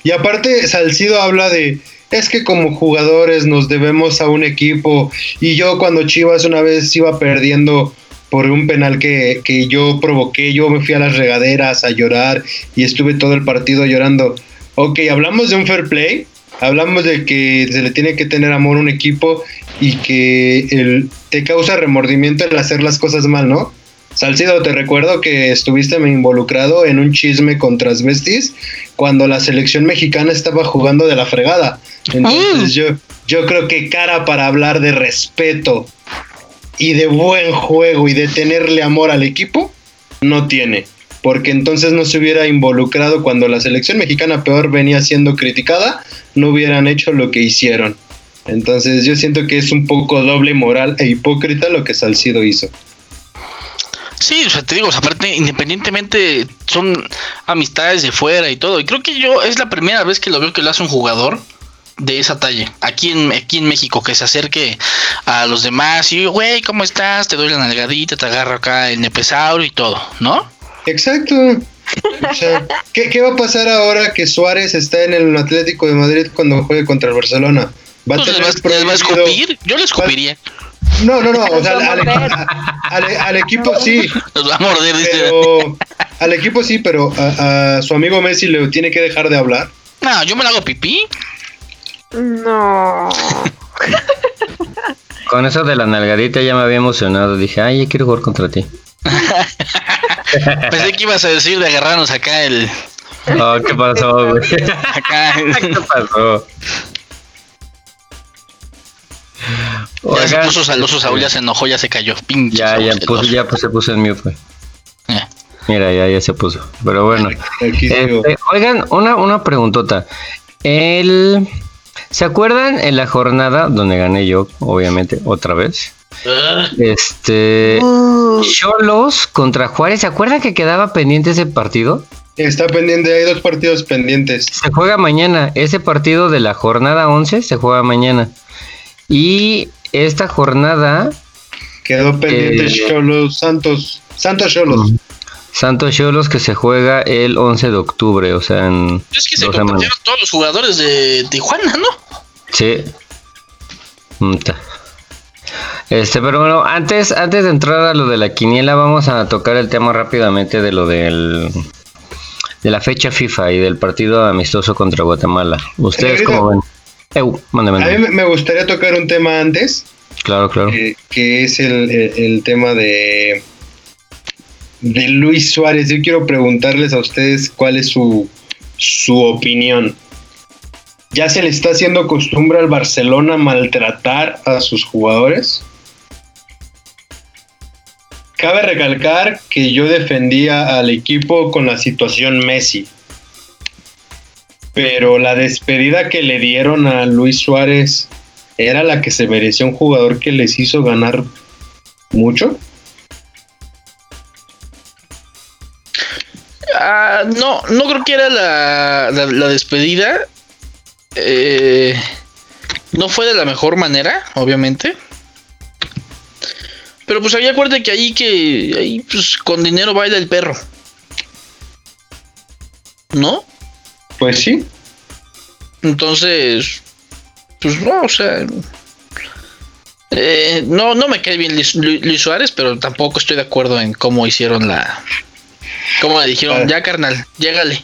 Y aparte, Salcido habla de, es que como jugadores nos debemos a un equipo. Y yo cuando Chivas una vez iba perdiendo por un penal que, que yo provoqué, yo me fui a las regaderas a llorar y estuve todo el partido llorando. Ok, hablamos de un fair play, hablamos de que se le tiene que tener amor a un equipo y que el, te causa remordimiento el hacer las cosas mal, ¿no? Salcido, te recuerdo que estuviste involucrado en un chisme con transvestis cuando la selección mexicana estaba jugando de la fregada. Entonces yo, yo creo que cara para hablar de respeto y de buen juego y de tenerle amor al equipo, no tiene. Porque entonces no se hubiera involucrado cuando la selección mexicana peor venía siendo criticada, no hubieran hecho lo que hicieron. Entonces yo siento que es un poco doble moral e hipócrita lo que Salcido hizo. Sí, o sea, te digo, o sea, aparte, independientemente, son amistades de fuera y todo. Y creo que yo es la primera vez que lo veo que lo hace un jugador de esa talla, aquí en, aquí en México, que se acerque a los demás y, güey, ¿cómo estás? Te doy la nalgadita, te agarro acá el nepesaurio y todo, ¿no? Exacto. O sea, ¿qué, qué va a pasar ahora que Suárez está en el Atlético de Madrid cuando juegue contra el Barcelona? Va a Pues les, tener va, les va a prohibido- escupir, yo le escupiría, No, no, no. O sea, al, morder. al- al equipo sí, los va a morder, dice. pero al equipo sí, pero a, a su amigo Messi le tiene que dejar de hablar. No, yo me la hago pipí. No. Con eso de la nalgadita ya me había emocionado. Dije, ay, yo quiero jugar contra ti. Pensé que ibas a decir de agarrarnos acá el. Oh, ¿qué pasó, güey? Acá. ¿Qué pasó? Ya se puso saloso, Saúl ya se enojó, ya se cayó. Pinche Ya, ya, puso, ya pues, se puso en mute, güey. Mira, ya, ya se puso. Pero bueno. Este, oigan, una, una preguntota. El, ¿Se acuerdan en la jornada donde gané yo, obviamente, otra vez? Ah, Este. Cholos contra Juárez. ¿Se acuerdan que quedaba pendiente ese partido? Está pendiente, hay dos partidos pendientes. Se juega mañana. Ese partido de la jornada 11 se juega mañana. Y esta jornada, Quedó pendiente Eh, Cholos Santos. Santos Cholos. Santos Cholos que se juega el 11 de octubre. O sea, en. Es que se compartieron todos los jugadores de Tijuana, ¿no? Sí. Mta. Este, pero bueno, antes, antes de entrar a lo de la quiniela, vamos a tocar el tema rápidamente de lo del de la fecha FIFA y del partido amistoso contra Guatemala. ¿Ustedes cómo ven? Eu, mándame, A mí me- me gustaría tocar un tema antes, Claro, claro. que, que es el, el- el tema de, de Luis Suárez. Yo quiero preguntarles a ustedes cuál es su, su opinión. ¿Ya se le está haciendo costumbre al Barcelona maltratar a sus jugadores? Cabe recalcar que yo defendía al equipo con la situación Messi. Pero la despedida que le dieron a Luis Suárez era la que se merecía un jugador que les hizo ganar mucho. Ah, no, no creo que era la, la, la despedida. Eh, no fue de la mejor manera, obviamente. Pero pues había acuérdate que ahí que ahí pues con dinero baila el perro. ¿No? Pues sí, Entonces, pues no, o sea, eh, no, no me cae bien Luis, Lu- Luis Suárez, pero tampoco estoy de acuerdo en cómo hicieron la, cómo le dijeron, Ah. ya carnal, llégale.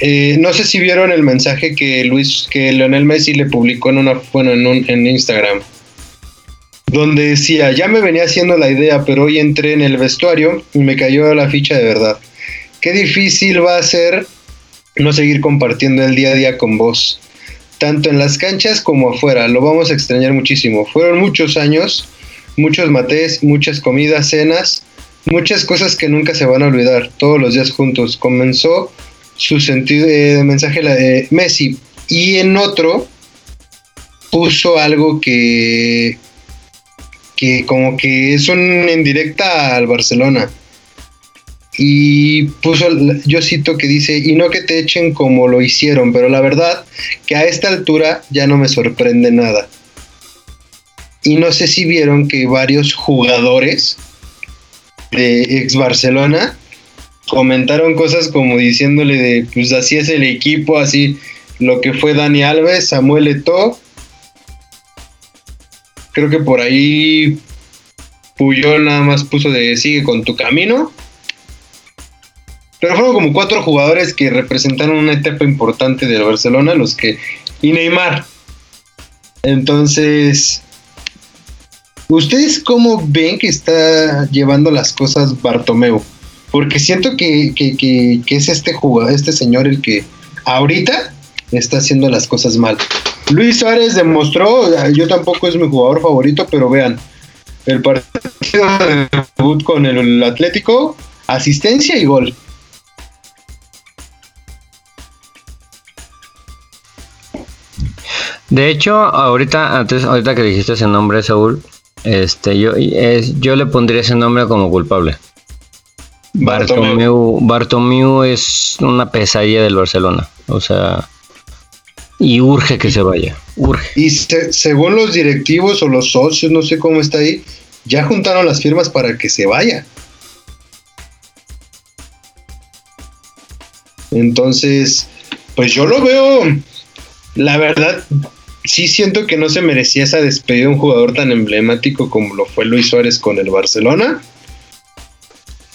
Eh, no sé si vieron el mensaje que Luis, que Leonel Messi le publicó en una, bueno, en, un- en Instagram, donde decía, ya me venía haciendo la idea, pero hoy entré en el vestuario y me cayó la ficha de verdad. Qué difícil va a ser no seguir compartiendo el día a día con vos, tanto en las canchas como afuera. Lo vamos a extrañar muchísimo. Fueron muchos años, muchos matés, muchas comidas, cenas, muchas cosas que nunca se van a olvidar. Todos los días juntos. Comenzó su sentido eh, de mensaje la de Messi y en otro puso algo que que como que es una indirecta al Barcelona y puso yo cito que dice y no que te echen como lo hicieron pero la verdad que a esta altura ya no me sorprende nada y no sé si vieron que varios jugadores de ex Barcelona comentaron cosas como diciéndole de pues así es el equipo, así lo que fue Dani Alves, Samuel Eto'o. Creo que por ahí Puyol nada más puso de sigue con tu camino. Pero fueron como cuatro jugadores que representaron una etapa importante del Barcelona, los que y Neymar. Entonces, ¿ustedes cómo ven que está llevando las cosas Bartomeu? Porque siento que, que- que- que es este jugador, este señor el que ahorita está haciendo las cosas mal. Luis Suárez demostró, yo tampoco es mi jugador favorito, pero vean, el partido de debut con el Atlético, asistencia y gol. De hecho, ahorita, antes, ahorita que dijiste ese nombre, Saúl, este, yo, es- yo le pondría ese nombre como culpable. Bartomeu, Bartomeu es una pesadilla del Barcelona. O sea, y urge que se vaya. Urge. Y se- según los directivos o los socios, no sé cómo está ahí, ya juntaron las firmas para que se vaya. Entonces, pues yo lo veo, la verdad, sí siento que no se merecía esa despedida de un jugador tan emblemático como lo fue Luis Suárez con el Barcelona.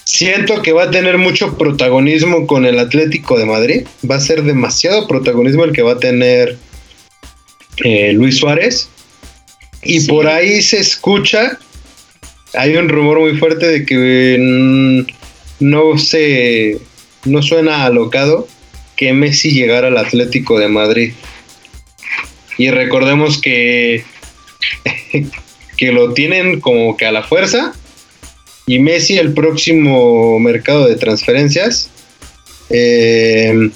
Siento que va a tener mucho protagonismo con el Atlético de Madrid. Va a ser demasiado protagonismo el que va a tener eh, Luis Suárez. Y Sí. por ahí se escucha, hay un rumor muy fuerte de que mm, no se no suena alocado que Messi llegara al Atlético de Madrid. Y recordemos que que lo tienen como que a la fuerza y Messi el próximo mercado de transferencias eh,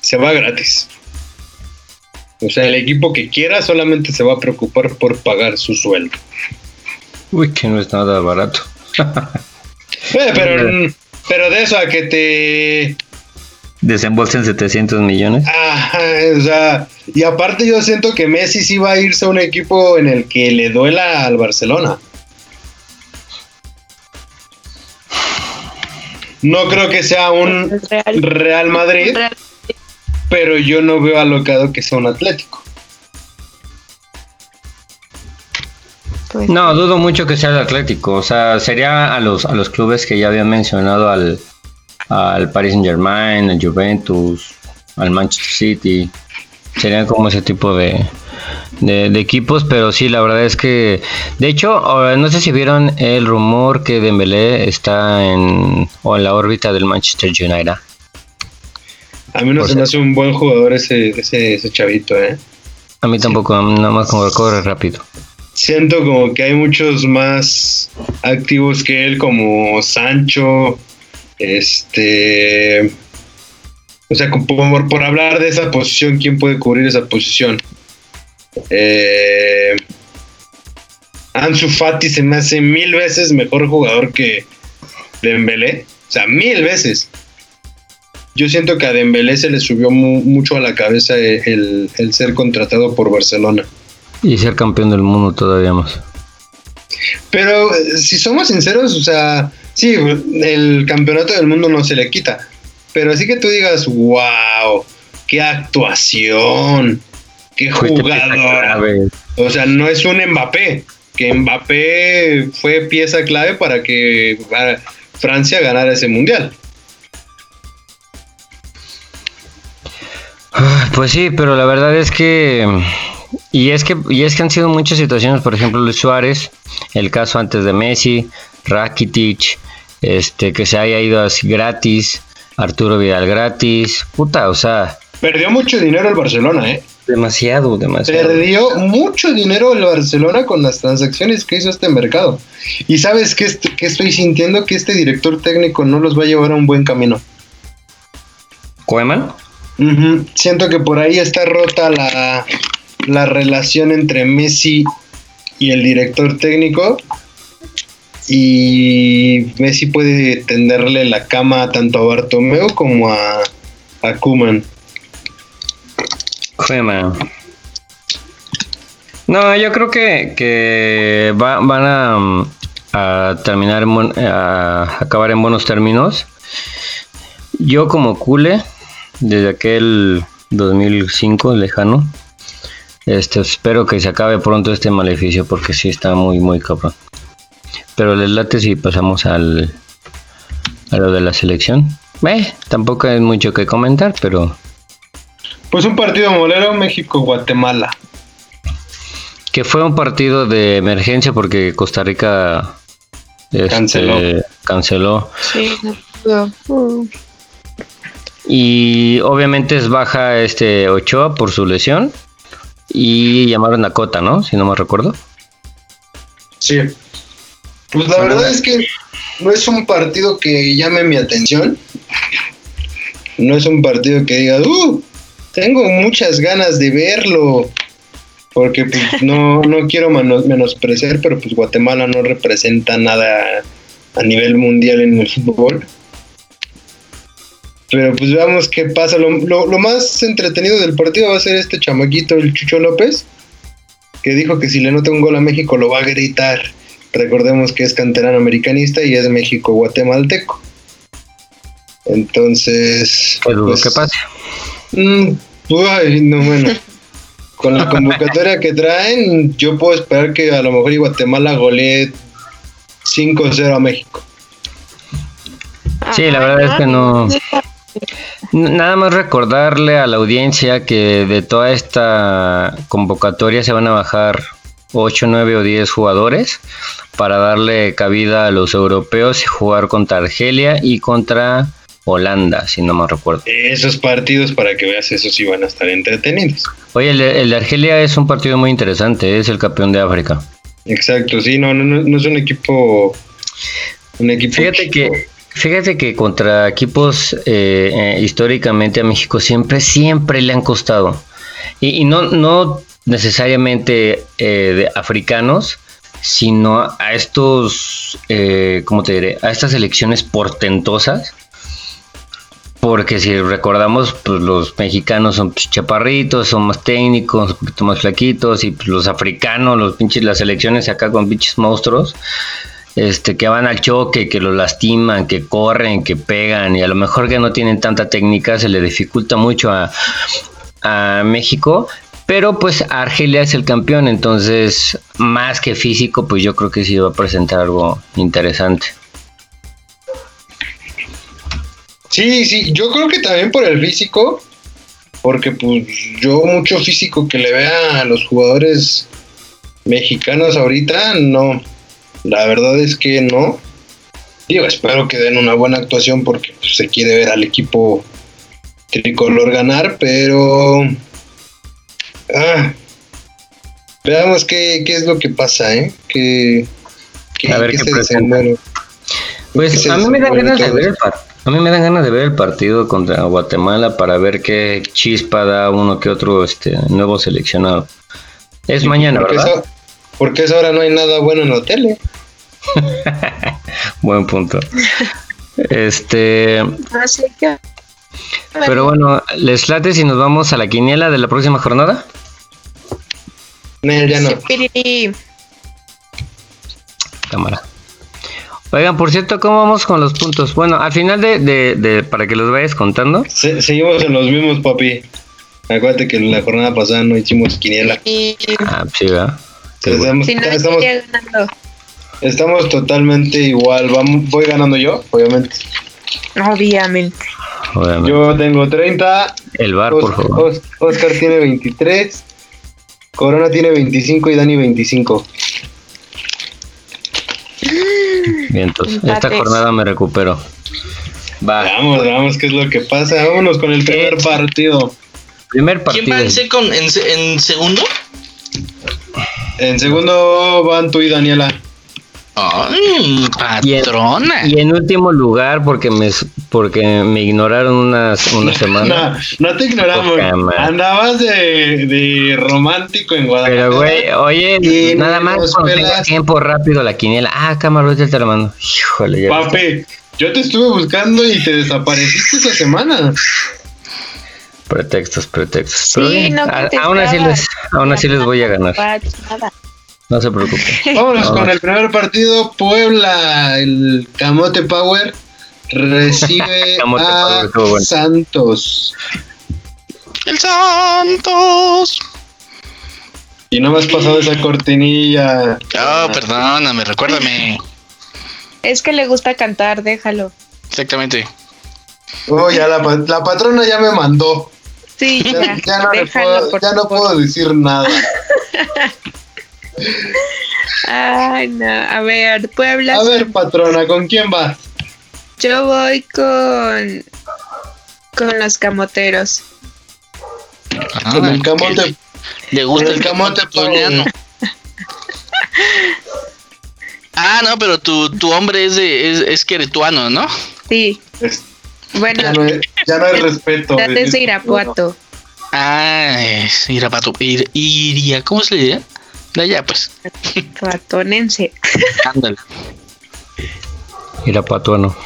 se va gratis. O sea, el equipo que quiera solamente se va a preocupar por pagar su sueldo. Uy, que no es nada barato. Eh, pero, pero de eso a que te desembolsen 700 millones. Ajá, o sea, y aparte yo siento que Messi sí va a irse a un equipo en el que le duela al Barcelona. No creo que sea un Real Madrid, pero yo no veo alocado que sea un Atlético. Pues no, dudo mucho que sea el Atlético. O sea, sería a los, a los clubes que ya habían mencionado al, al Paris Saint Germain, al Juventus, al Manchester City. Serían como ese tipo de, de, equipos, pero sí, la verdad es que, de hecho, no sé si vieron el rumor que Dembélé está en, o en la órbita del Manchester United. A mí no se me hace un buen jugador ese, ese, ese chavito, ¿eh? A mí tampoco, nada más como corre rápido. Siento como que hay muchos más activos que él, como Sancho, este. O sea, por, por hablar de esa posición, ¿quién puede cubrir esa posición? Eh, Ansu Fati se me hace mil veces mejor jugador que Dembélé. O sea, mil veces. Yo siento que a Dembélé se le subió mucho a la cabeza el, el, ser contratado por Barcelona. Y ser campeón del mundo todavía más. Pero eh, si somos sinceros, o sea, Sí, el campeonato del mundo no se le quita. Pero así que tú digas, wow, qué actuación, qué jugador. O sea, no es un Mbappé, que Mbappé fue pieza clave para que Francia ganara ese mundial. Pues sí, pero la verdad es que y es que y es que han sido muchas situaciones, por ejemplo, Luis Suárez, el caso antes de Messi, Rakitic, este, que se haya ido así gratis, Arturo Vidal gratis, puta, o sea. Perdió mucho dinero el Barcelona, ¿eh? Demasiado, demasiado. Perdió mucho dinero el Barcelona con las transacciones que hizo este mercado. Y sabes que, que estoy sintiendo que este director técnico no los va a llevar a un buen camino. ¿Koeman? Siento que por ahí está rota la, la relación entre Messi y el director técnico y Messi puede tenderle la cama tanto a Bartomeu como a, a Kuman. No, yo creo que, que van a, terminar, a acabar en buenos términos. Yo como Cule, desde aquel 2005 lejano, este, espero que se acabe pronto este maleficio porque sí está muy, muy cabrón. Pero les late si pasamos al a lo de la selección. Eh, tampoco hay mucho que comentar, pero. Pues un partido molero México-Guatemala. Que fue un partido de emergencia porque Costa Rica este, canceló. canceló. Sí, Y obviamente es baja este Ochoa por su lesión. Y llamaron a Cota, ¿no? Si no me recuerdo. Sí. Pues la verdad es que no es un partido que llame mi atención. No es un partido que diga, uh, tengo muchas ganas de verlo. Porque pues, no, no quiero menospreciar, pero pues Guatemala no representa nada a nivel mundial en el fútbol. Pero pues veamos qué pasa. Lo, lo, más entretenido del partido va a ser este chamaquito, el Chucho López, que dijo que si le nota un gol a México lo va a gritar. Recordemos que es canterano americanista y es México guatemalteco. Entonces. Pues, pues ¿qué pasa? Mm, no, bueno. Con la convocatoria que traen, yo puedo esperar que a lo mejor Guatemala golee 5-0 a México. Sí, la verdad es que no. Nada más recordarle a la audiencia que de toda esta convocatoria se van a bajar 8, 9 o 10 jugadores para darle cabida a los europeos y jugar contra Argelia y contra Holanda, si no me recuerdo. Esos partidos, para que veas, esos sí van a estar entretenidos. Oye, el, el de Argelia es un partido muy interesante, es el campeón de África. Exacto, sí, no, no, no, no es un equipo. Un equipo. Fíjate chico. que, fíjate que contra equipos eh, eh, históricamente a México siempre, siempre le han costado. Y, y no, no necesariamente eh, de africanos, sino a estos, eh, ¿cómo te diré? A estas elecciones portentosas. Porque si recordamos, pues los mexicanos son pues, chaparritos, son más técnicos, un poquito más flaquitos, y pues, los africanos, los pinches, las elecciones acá con pinches monstruos, este, que van al choque, que los lastiman, que corren, que pegan, y a lo mejor que no tienen tanta técnica, se le dificulta mucho a, a México. Pero pues Argelia es el campeón, entonces más que físico, pues yo creo que sí va a presentar algo interesante. Sí, sí, yo creo que también por el físico, porque pues yo mucho físico que le vea a los jugadores mexicanos ahorita, no. La verdad es que no. Digo, espero que den una buena actuación porque pues, se quiere ver al equipo tricolor ganar, pero... Ah, veamos qué, qué es lo que pasa, ¿eh? Que, que, A ver que qué se. Pues a mí me dan ganas de ver el esto. par- a mí me dan ganas de ver el partido contra Guatemala para ver qué chispa da uno que otro este nuevo seleccionado. Es mañana, Porque, ¿verdad? porque esa hora no hay nada bueno en la tele. Buen punto. Este, Así que. pero bueno, les late si nos vamos a la quiniela de la próxima jornada. Nel, ya no. Cámara. Oigan, por cierto, ¿cómo vamos con los puntos? Bueno, al final de, de- de- para que los vayas contando, Se- seguimos en los mismos, papi. Acuérdate que la jornada pasada no hicimos quiniela. Y ah, sí, ¿verdad? Bueno. Estamos, si no, estamos, estamos totalmente igual. Vamos, voy ganando yo, obviamente. Obviamente. Obviamente. Yo tengo 30. El bar, Os- por favor. Os- Oscar tiene 23. Corona tiene 25 y Dani 25. Vientos. Esta jornada me recupero. Va. Vamos, vamos, qué es lo que pasa. Vámonos con el primer partido. Primer ¿Quién partido. va en, en, en segundo? En segundo van tú y Daniela. Ay, Y en- patrona. Y en último lugar, porque me porque me ignoraron unas una semana. No, no te ignoramos. Andabas de, de romántico en Guadalajara. Pero güey, oye, nada más cuando tenga tiempo rápido la quiniela. Ah, cámara, ahorita te la mando. Híjole, ya. Papi, yo te estuve buscando y te desapareciste esa semana. Pretextos, pretextos. Sí, Pero bien, no a- aún así les, aún así les voy a ganar. Nada. No se preocupen. Vámonos con el primer partido. Puebla, el Camote Power, recibe Camote a Power, estuvo bueno. Santos. El Santos. Y no me has pasado esa cortinilla. Oh, perdóname, recuérdame. Es que le gusta cantar, déjalo. Exactamente. Oh, ya la, la patrona ya me mandó. Sí, Ya, ya, ya no, déjalo, puedo, por ya no puedo decir nada. Ay, no. A ver, Puebla. A ver, patrona, ¿con quién vas? Yo voy con. Con los camoteros. Con Ah, el camote. Le gusta con el el camote pueblano. Ah, no, pero tu, tu hombre es de es, es queretuano, ¿no? Sí. Es- Bueno, ya, no hay, ya no hay respeto. ya desde Irapuato. Ah, es Irapato. Ir, iría, ¿cómo se le diría? De allá, pues. Ratonense. Ándale. Irapatuano.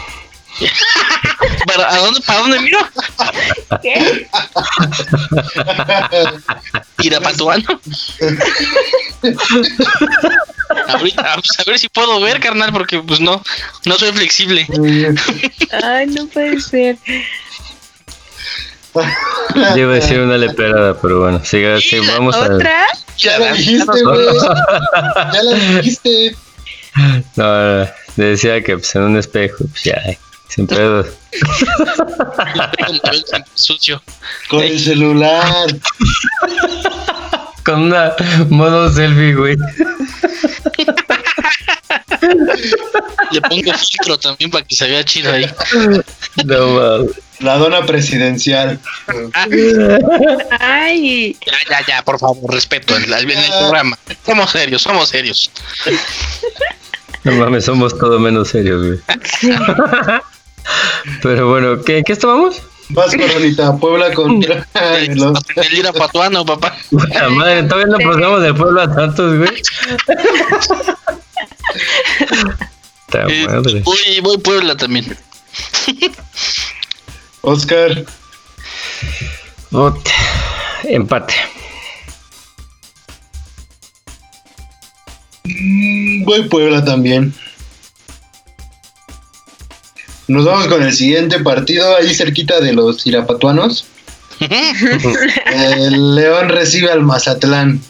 ¿Para, a dónde, ¿Para dónde miro? ¿Qué? Irapatuano. Ahorita, vamos a ver si puedo ver, carnal, porque pues no, no soy flexible. Ay, no puede ser. Yo iba a decir una leperada, pero bueno, siga, sí, vamos a. ¿Otra? Ya la dijiste, güey. Ya la dijiste. No, no, decía que pues, en un espejo, pues ya, sin pedos. Como yo, sucio. Con el celular. Con una modo selfie, güey. Le pongo filtro también para que se vea chido ahí. No mames. La dona presidencial. Ay, Ya, ya, ya, por favor, respeto en, el- en el programa. Somos serios, somos serios. No mames, somos todo menos serios, güey. Pero bueno, ¿qué, ¿en qué estábamos? Vas, Coronita, Puebla contra los- El Irapatuano, papá. La madre, todavía no pasamos del pueblo a tantos, güey. Eh, madre. voy, voy Puebla también. Oscar. Ot- Empate. Mm, Voy Puebla también. Nos vamos con el siguiente partido, ahí cerquita de los irapatuanos. El León recibe al Mazatlán.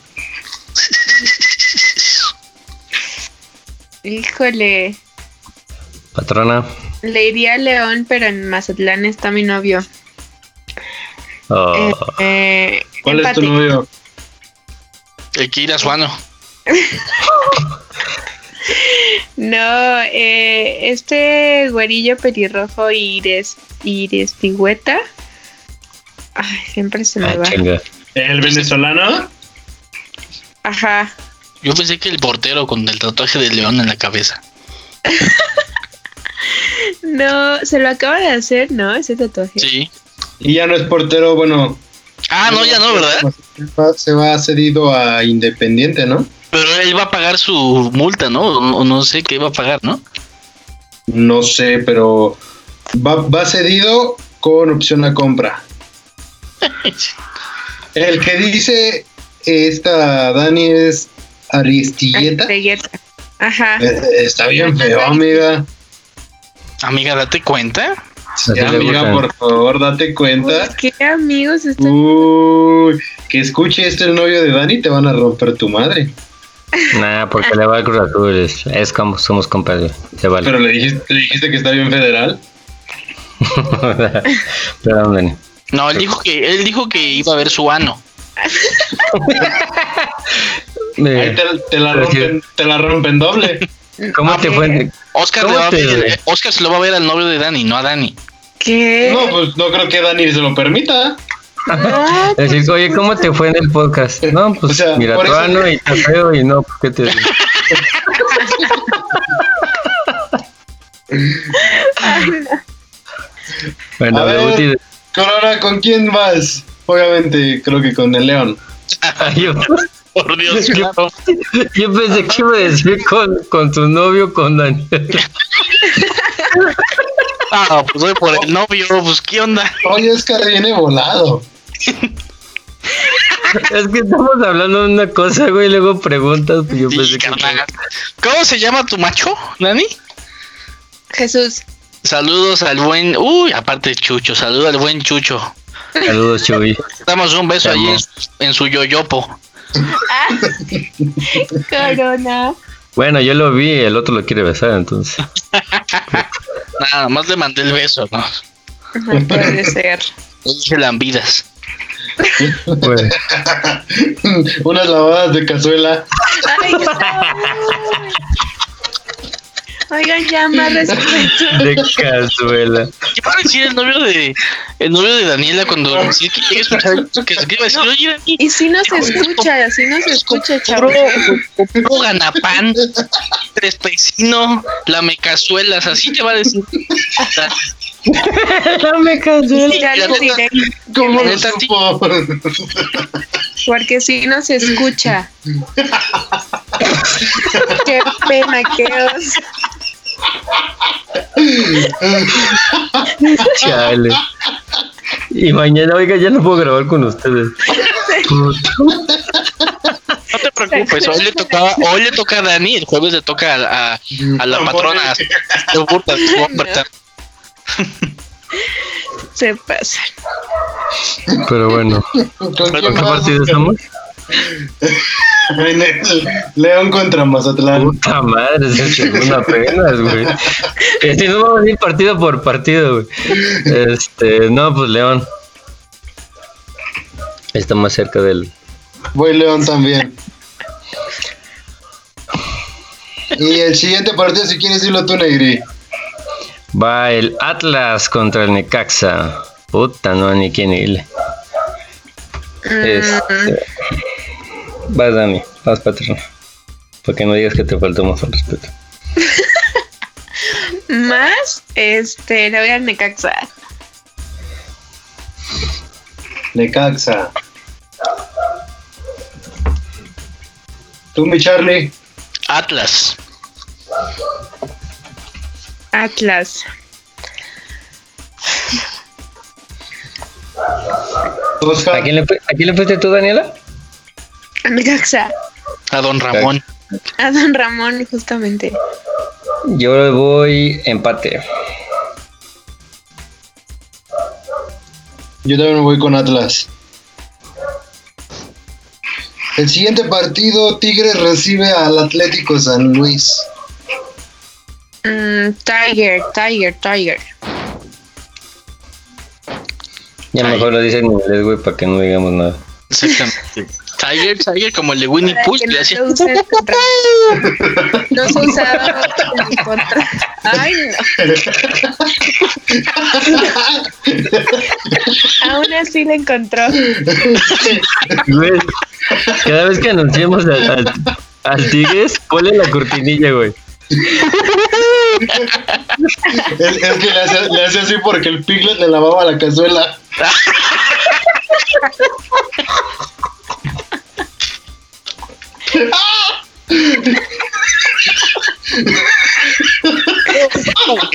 híjole. Patrona. Le iría a León, pero en Mazatlán está mi novio. Oh, Eh, eh, ¿Cuál es tu novio? El que ir a Suano. No, eh, este güerillo pelirrojo Iris, Iris Pigüeta. Ay, siempre se me ah, va. chinga. ¿El venezolano? Ajá. Yo pensé que el portero con el tatuaje de león en la cabeza. No, se lo acaba de hacer, ¿no? Ese tatuaje. Sí. Y ya no es portero, bueno. Ah, no, ya no, ¿verdad? Se va cedido a Independiente, ¿no? Pero él va a pagar su multa, ¿no? O no sé qué va a pagar, ¿no? No sé, pero va, va cedido con opción a compra. El que dice esta Dani es Aristilleta. Aristilleta. Ajá. Eh, Está bien feo, amiga. Amiga, date cuenta. Amiga, por favor, date cuenta. ¿Por qué amigos están? Uy, que escuche esto el novio de Dani, te van a romper tu madre. Nah, porque le va al Cruz Azul. Es, es como somos compadres. Se vale. Pero le dijiste, le dijiste que está bien federal. Perdón, Dani. No, él dijo que él dijo que iba a ver su ano. Ahí te, te la rompen, te la rompen doble. ¿Cómo te fue? Oscar, ¿Cómo le va a te- ver- eh, Oscar se lo va a ver al novio de Dani, no a Dani. ¿Qué? No, pues no creo que Dani se lo permita. No, Decir, oye, ¿cómo te fue en el podcast? No, pues O sea, mira, eso- y está feo y no, pues, ¿qué te digo? Bueno, A ver. Bebuti, Corona, ¿con quién vas? Obviamente, creo que con el León. Por Dios, Yo- pensé que iba a decir con, con tu novio, con Daniel. Ah, pues voy por el novio, pues qué onda. Oye, Oscar viene volado. Es que estamos hablando de una cosa, güey, y luego preguntas, pues yo Sí, pensé que... ¿Cómo se llama tu macho, Dani? Jesús. Saludos al buen, uy, aparte de Chucho, saludos al buen Chucho. Saludos, Chuy. Damos un beso amo. en, su- en su yoyopo. Corona. Bueno, yo lo vi, el otro lo quiere besar, entonces. Nada más le mandé el beso, ¿no? No puede ser. Dije lambidas. Bueno, Unas lavadas de cazuela. Ay, no. Oigan, ya más respeto. de cazuela. ¿Qué va a decir el novio de el novio de Daniela cuando que llegue a escuchar esto? Que se decir, oye, Y si nos escucha, si nos escucha, chavo. puro, ganapán, tres pesino, lame cazuelas, así te va a decir. Dame cazuela. Ya les diré, ¿Cómo lo supo? porque si nos escucha. Qué pena, qué oso. Chale. Y mañana, oiga, ya no puedo grabar con ustedes. No te preocupes, hoy le toca, hoy le toca a Dani, el jueves le toca a, a, a la patrona. Se pasa. Pero bueno, ¿Con Pero ¿en quién qué vas? partido estamos? León contra Mazatlán. Puta madre, es el segundo apenas, güey. Este, no vamos a ir partido por partido, güey. Este, no, pues León. Está más cerca del, Voy León también. Y el siguiente partido, si quieres decirlo tú, Negri. Va el Atlas contra el Necaxa. Puta, no, ni quién irle. Este, vas, Dani, vas, patrón. Para que no digas que te faltó más al respeto. Más, este, le voy al Necaxa. Necaxa. ¿Tú, mi Charlie? Atlas. Atlas. ¿A quién, le, ¿A quién le fuiste tú, Daniela? A Necaxa. A Don Ramón. A Don Ramón, justamente. Yo le voy empate. Yo también me voy con Atlas. El siguiente partido, Tigres recibe al Atlético San Luis. Mm, Tiger, Tiger, Tiger. Ya mejor lo dicen en inglés, güey, para que no digamos nada. Exactamente. Tiger, Tiger, como el de Winnie Pooh. le no hacía- se use contra No se usaba contra. Ay, no. Aún así le encontró. Güey, cada vez que anunciemos al, al, al Tigres, ponle la cortinilla, güey. Es, es que le hace, le hace así porque el Piglet le lavaba la cazuela.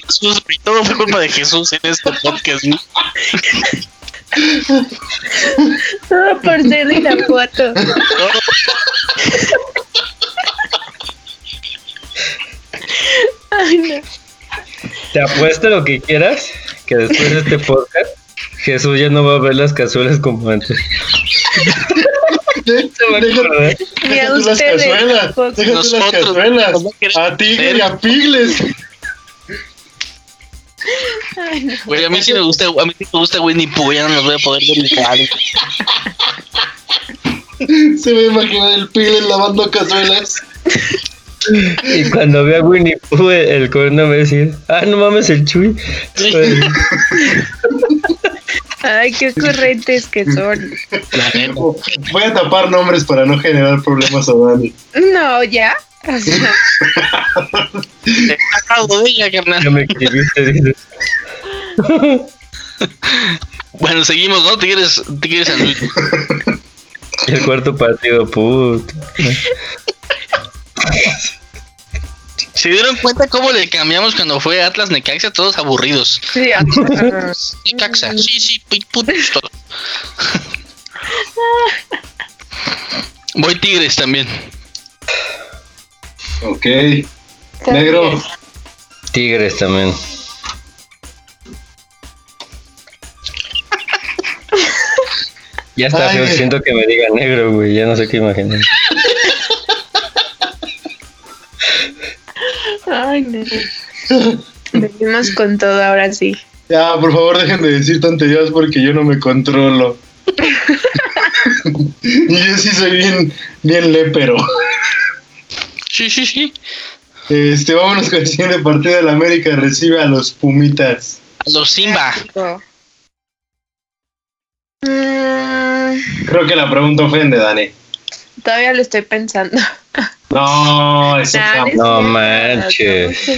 Jesús, y todo fue culpa de Jesús en este podcast. ¿no? Todo por ser de la foto. Ay, no. Te apuesto lo que quieras, que después de este podcast, Jesús ya no va a ver las cazuelas como antes. Ni a Déjate las cazuelas. Déjate las cazuelas. a Tigre y a Pigles. Ay, no. Güey, a mí sí me gusta, a mí sí me gusta Winnie Pooh, ya no nos voy a poder ver el canal. Se me imagina el Piglet lavando cazuelas. Y cuando vea a Winnie Pooh, el, el corno me va a decir, ah, no mames, el Chuy. Ay, qué ocurrentes que son. Voy a tapar nombres para no generar problemas a Dani. No, ya. O sea, Te ya me. Bueno, seguimos, ¿no? Tigres, Tigres San Luis. El cuarto partido, puto. ¿Se dieron cuenta cómo le cambiamos cuando fue Atlas Necaxa? Todos aburridos. sí, ah, Necaxa, sí, sí, pu- putos todos. Voy Tigres también. Ok. Negro. Tigres también. Ya está Ay, siento que me diga negro, güey, ya no sé qué imaginar. Ay, no. Venimos con todo ahora sí. Ya, por favor, dejen de decir tonterías porque yo no me controlo. y yo sí soy bien, bien lépero. Sí, sí, sí. Este, vámonos con el siguiente partido de la América. Recibe a los Pumitas. Los Simba. Mm, Creo que la pregunta ofende, Dani. todavía lo estoy pensando. No, eso Nah, jamás. es No manches.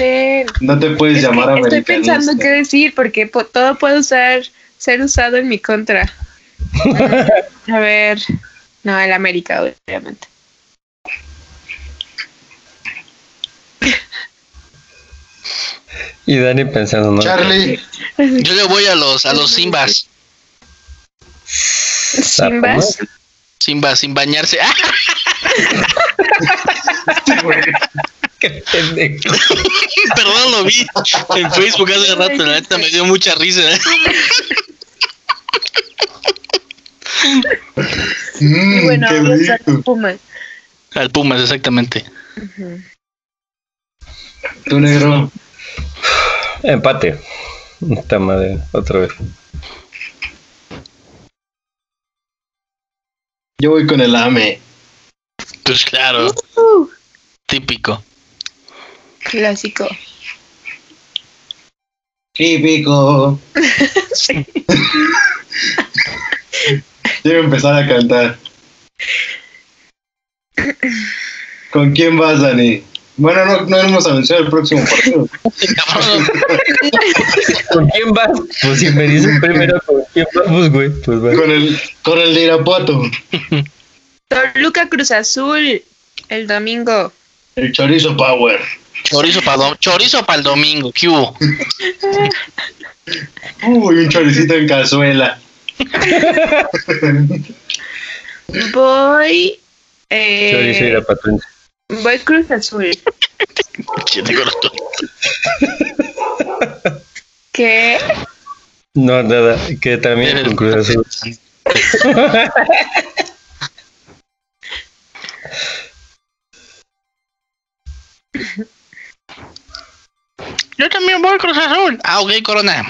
No te puedes Es llamar estoy americanista. pensando qué decir porque po- todo puede usar, ser usado en mi contra. A ver, no, el América, obviamente. Y Dani pensando, ¿no? Charlie, Yo le voy a los, a los Simbas. Simbas. Simba, sin bañarse. Qué pendejo. Perdón, lo vi en Facebook hace rato. La neta me dio mucha risa. mm, Y bueno, vamos a rico. los Pumas. Al Pumas, exactamente. Tu negro. Empate. Esta madre, otra vez. Yo voy con el AME. Pues claro, Uh, típico. clásico. Típico. Quiero empezar a cantar. ¿Con quién vas, Dani? Bueno, no, no hemos anunciado el próximo partido. ¿Con quién vas? Pues si me dicen primero con quién vamos, güey, pues va. Con el, con el de Irapuato. Toluca Cruz Azul el domingo. El Chorizo Power. Chorizo para chorizo el domingo, ¿qué hubo? Uy, un choricito en cazuela. Voy. eh, Chorizo irapatense. voy Cruz Azul. ¿Qué? No, nada, que también con Cruz Azul. Yo también voy Cruz Azul. Ah, ok, Corona.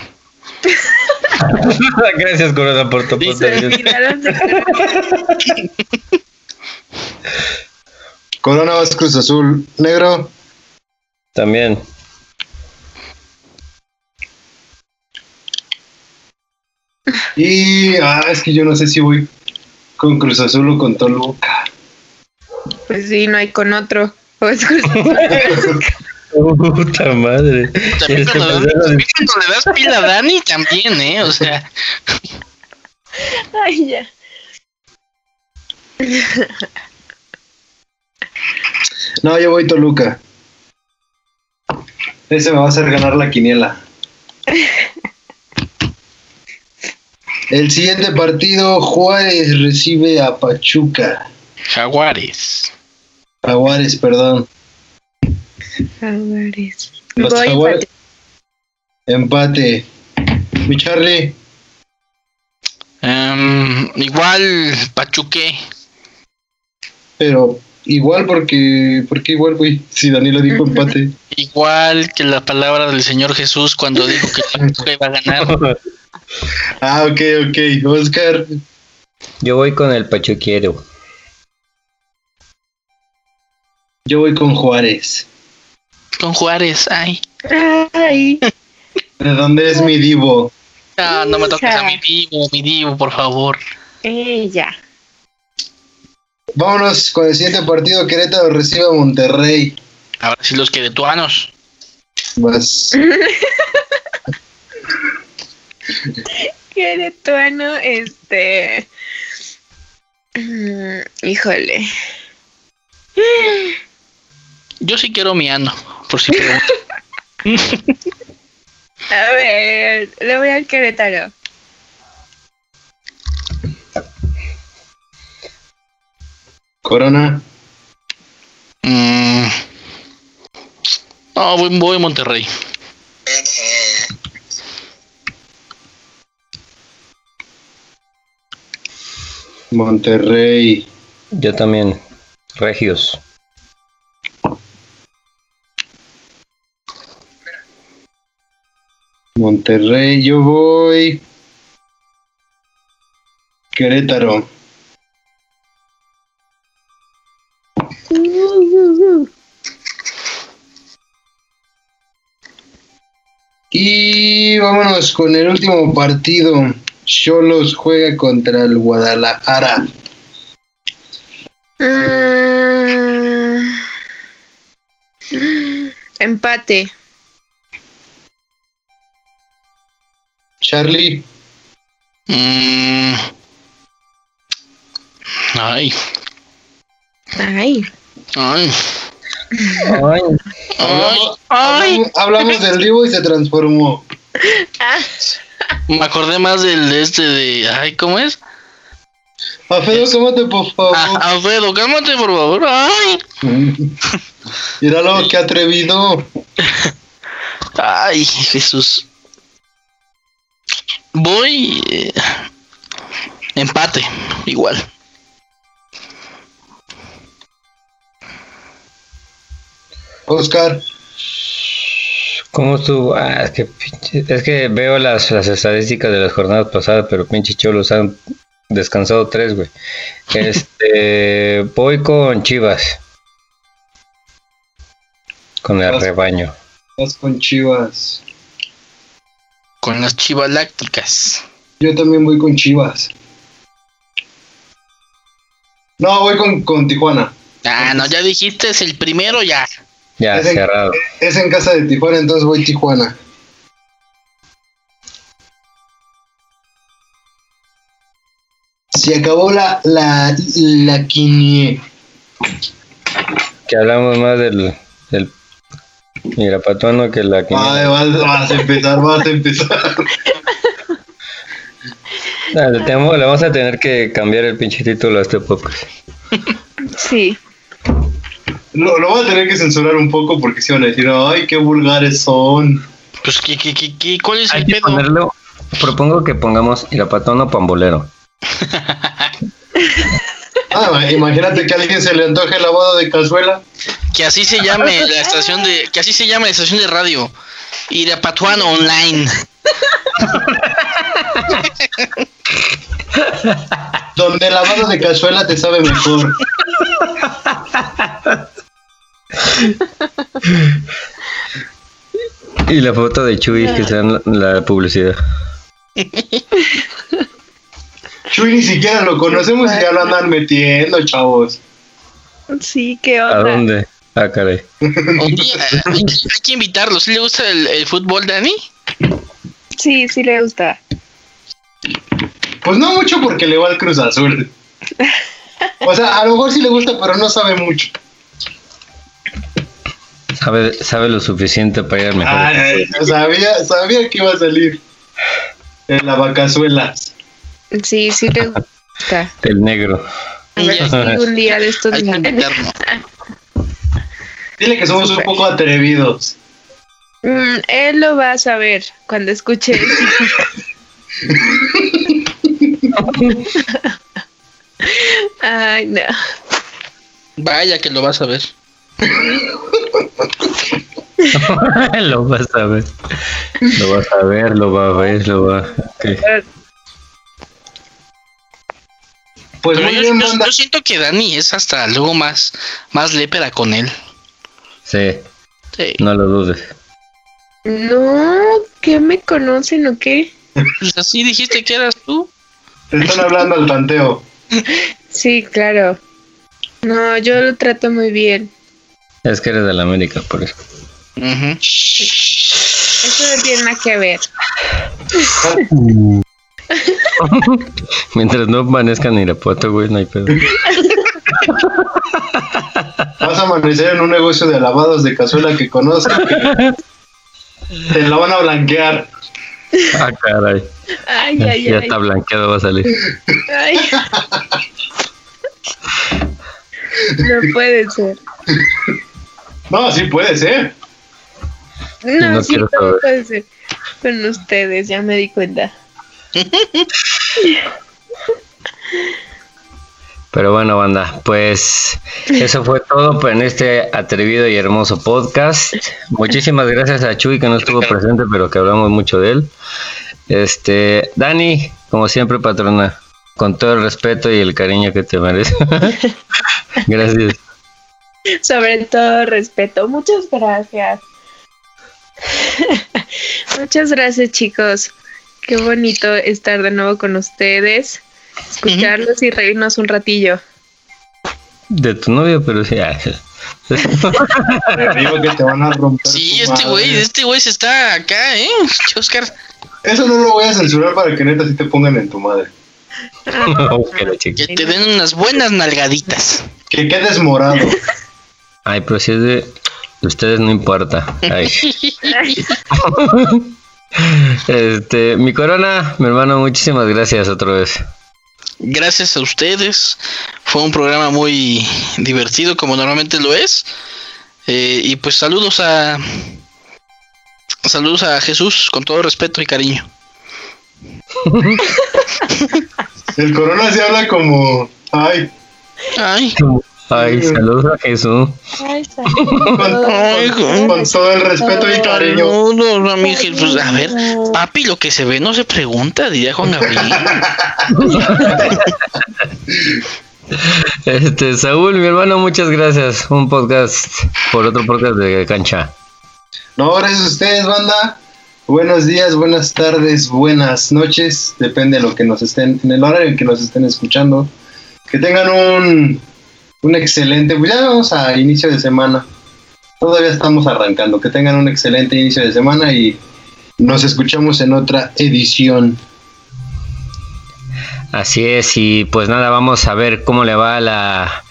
Gracias, Corona, por tu aporte. Corona vas Cruz Azul. Negro. También. Y ah, es que yo no sé si voy con Cruz Azul o con Toluca. Pues sí, no hay con otro. Pues Cruz Azul. Puta madre. También cuando, pasado- también cuando le das pila a Dani, también, ¿eh? O sea, Ay, ya. No, yo voy Toluca. Ese me va a hacer ganar la quiniela. El siguiente partido, Juárez recibe a Pachuca. Jaguares. A Juárez, perdón. Jaguares. Los Voy Jaguares. Empate. Mi Charlie. Em, igual Pachuque. Pero igual porque... ¿Por qué igual, güey? Si Danilo dijo empate. Igual que la palabra del Señor Jesús cuando dijo que Pachuca iba a ganar. Ah, ok, ok. Oscar. Yo voy con el Pachuquero. Yo voy con Juárez. Con Juárez, ay. Ay, ¿De dónde es mi divo? Ah, no me toques a mi divo, mi divo, por favor. ella. Vámonos con el siguiente partido. Querétaro recibe a Monterrey. Ahora sí los queretuanos. Vas. Queretuano, este. mm, Híjole. Yo sí quiero miano, por si preguntan. A ver, le voy al Querétaro. Corona. Mm. No, voy, voy Monterrey. Monterrey. Yo también. Regios. Monterrey, yo voy. Querétaro. Y vámonos con el último partido. Cholos juega contra el Guadalajara. Mm. Empate. Charlie. Mm. Ay, Ay. ay, Ay, ay, ay. Hablamos, del Divo y se transformó. Me acordé más del este de. Ay, ¿cómo es? Alfredo, cómate por favor. Ah, Alfredo, cálmate, por favor. Ay, Míralo, qué atrevido. ay, Jesús. Voy. eh, empate, igual. Oscar. ¿Cómo estuvo? Ah, es que, pinche- es que veo las, las estadísticas de las jornadas pasadas, pero pinche cholos han descansado tres, güey. Este, voy con Chivas. Con el Vas- rebaño. Vas con Chivas. Con las chivas lácticas. Yo también voy con Chivas. No, voy con, con Tijuana. Ah, no, ya dijiste, es el primero ya. Ya, Es en- cerrado. Es en casa de Tijuana, entonces voy Tijuana. Se acabó la, la, la quinie. Que hablamos más del, del Irapatuano que la que. Ay, vas, vas a empezar, vas a empezar. Le, tenemos- le vamos a tener que cambiar el pinche título a este podcast. Sí. Lo, lo voy a tener que censurar un poco porque si van a decir, ay, qué vulgares son. Pues, ¿qué, qué, qué, qué? cuál es Hay el que pedo? ponerlo. Propongo que pongamos Irapatuano Pambolero. Ah, imagínate que a alguien se le antoje el lavado de cazuela. Que así se llame la estación de, que así se llame la estación de radio. Irapatuano Online. Donde el lavado de cazuela te sabe mejor. Y la foto de Chuy que sea en la, la publicidad. Chuy ni siquiera lo conocemos y ya lo andan metiendo, chavos. Sí, qué ¿A onda. dónde? Ah, caray. Eh, hay, que- hay que invitarlo. ¿Sí le gusta el, el fútbol, Dani? Sí, sí le gusta. Pues no mucho porque le va al Cruz Azul. O sea, a lo mejor sí le gusta, pero no sabe mucho. Sabe, sabe lo suficiente para ir al mejor. Ay, sabía, sabía que iba a salir en la vacazuelas. Sí, sí le gusta. El negro. Si un día de estos Hay que me- invitarlo. Dile que somos un poco atrevidos. Mm, él lo va a saber cuando escuche. Ay, no. Vaya que lo vas a ver. lo vas a ver. Lo vas a ver, lo va a ver, lo va ok. Pues Pero muy yo, bien, yo- banda. yo siento que Dani es hasta luego más, más lépera con él. Sí, Sí. no lo dudes. No, ¿qué me conocen o qué? Pues así dijiste que eras tú. Te están hablando al tanteo. Sí, claro. No, yo lo trato muy bien. Es que eres de la América, por eso. Ujú. Eso no tiene nada que ver. Mientras no amanezca en Irapuato, güey, no hay pedo. Vas a amanecer en un negocio de lavados de cazuela que conozco. que Te la van a blanquear. Ah, caray. Ay, ay, ya ay. está blanqueado, va a salir. ay. No puede ser. No, sí puede ser. No, no sí, no puede ser. Con ustedes, ya me di cuenta. Pero bueno, banda, pues eso fue todo en este atrevido y hermoso podcast. Muchísimas gracias a Chuy que no estuvo presente, pero que hablamos mucho de él. Este, Dani, como siempre, patrona, con todo el respeto y el cariño que te merece. gracias. Sobre todo respeto. Muchas gracias. Muchas gracias, chicos. Qué bonito estar de nuevo con ustedes, escucharlos y reírnos un ratillo. De tu novio, pero sí. ah, Te digo que te van a romper. Sí, este güey, este güey se está acá, ¿eh? Oscar. Eso no lo voy a censurar para que neta sí te pongan en tu madre. que te den unas buenas nalgaditas. Que quedes morado. Ay, pero si es de, de ustedes no importa. Ay. Este, mi corona, mi hermano, muchísimas gracias otra vez. Gracias a ustedes. Fue un programa muy divertido, como normalmente lo es. Eh, y pues saludos a. Saludos a Jesús con todo respeto y cariño. El corona se habla como. Ay, Ay, Ay, saludos a Jesús. Ay, está. Con, con todo el respeto y cariño. No, no, no, mi pues, a ver, papi, lo que se ve no se pregunta, diría Juan Gabriel. Este, Saúl, mi hermano, muchas gracias. Un podcast por otro podcast de cancha. No, gracias a ustedes, banda. Buenos días, buenas tardes, buenas noches. Depende de lo que nos estén, en el horario en que nos estén escuchando. Que tengan un, un excelente, pues ya vamos a inicio de semana. Todavía estamos arrancando. Que tengan un excelente inicio de semana y nos escuchamos en otra edición. Así es, y pues nada, vamos a ver cómo le va a la,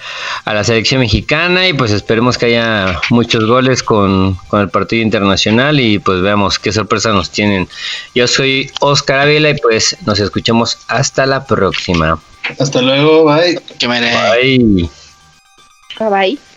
a la selección mexicana y pues esperemos que haya muchos goles con, con el partido internacional y pues veamos qué sorpresa nos tienen. Yo soy Oscar Ávila y pues nos escuchamos hasta la próxima. Hasta luego, bye. Bye. Bye bye.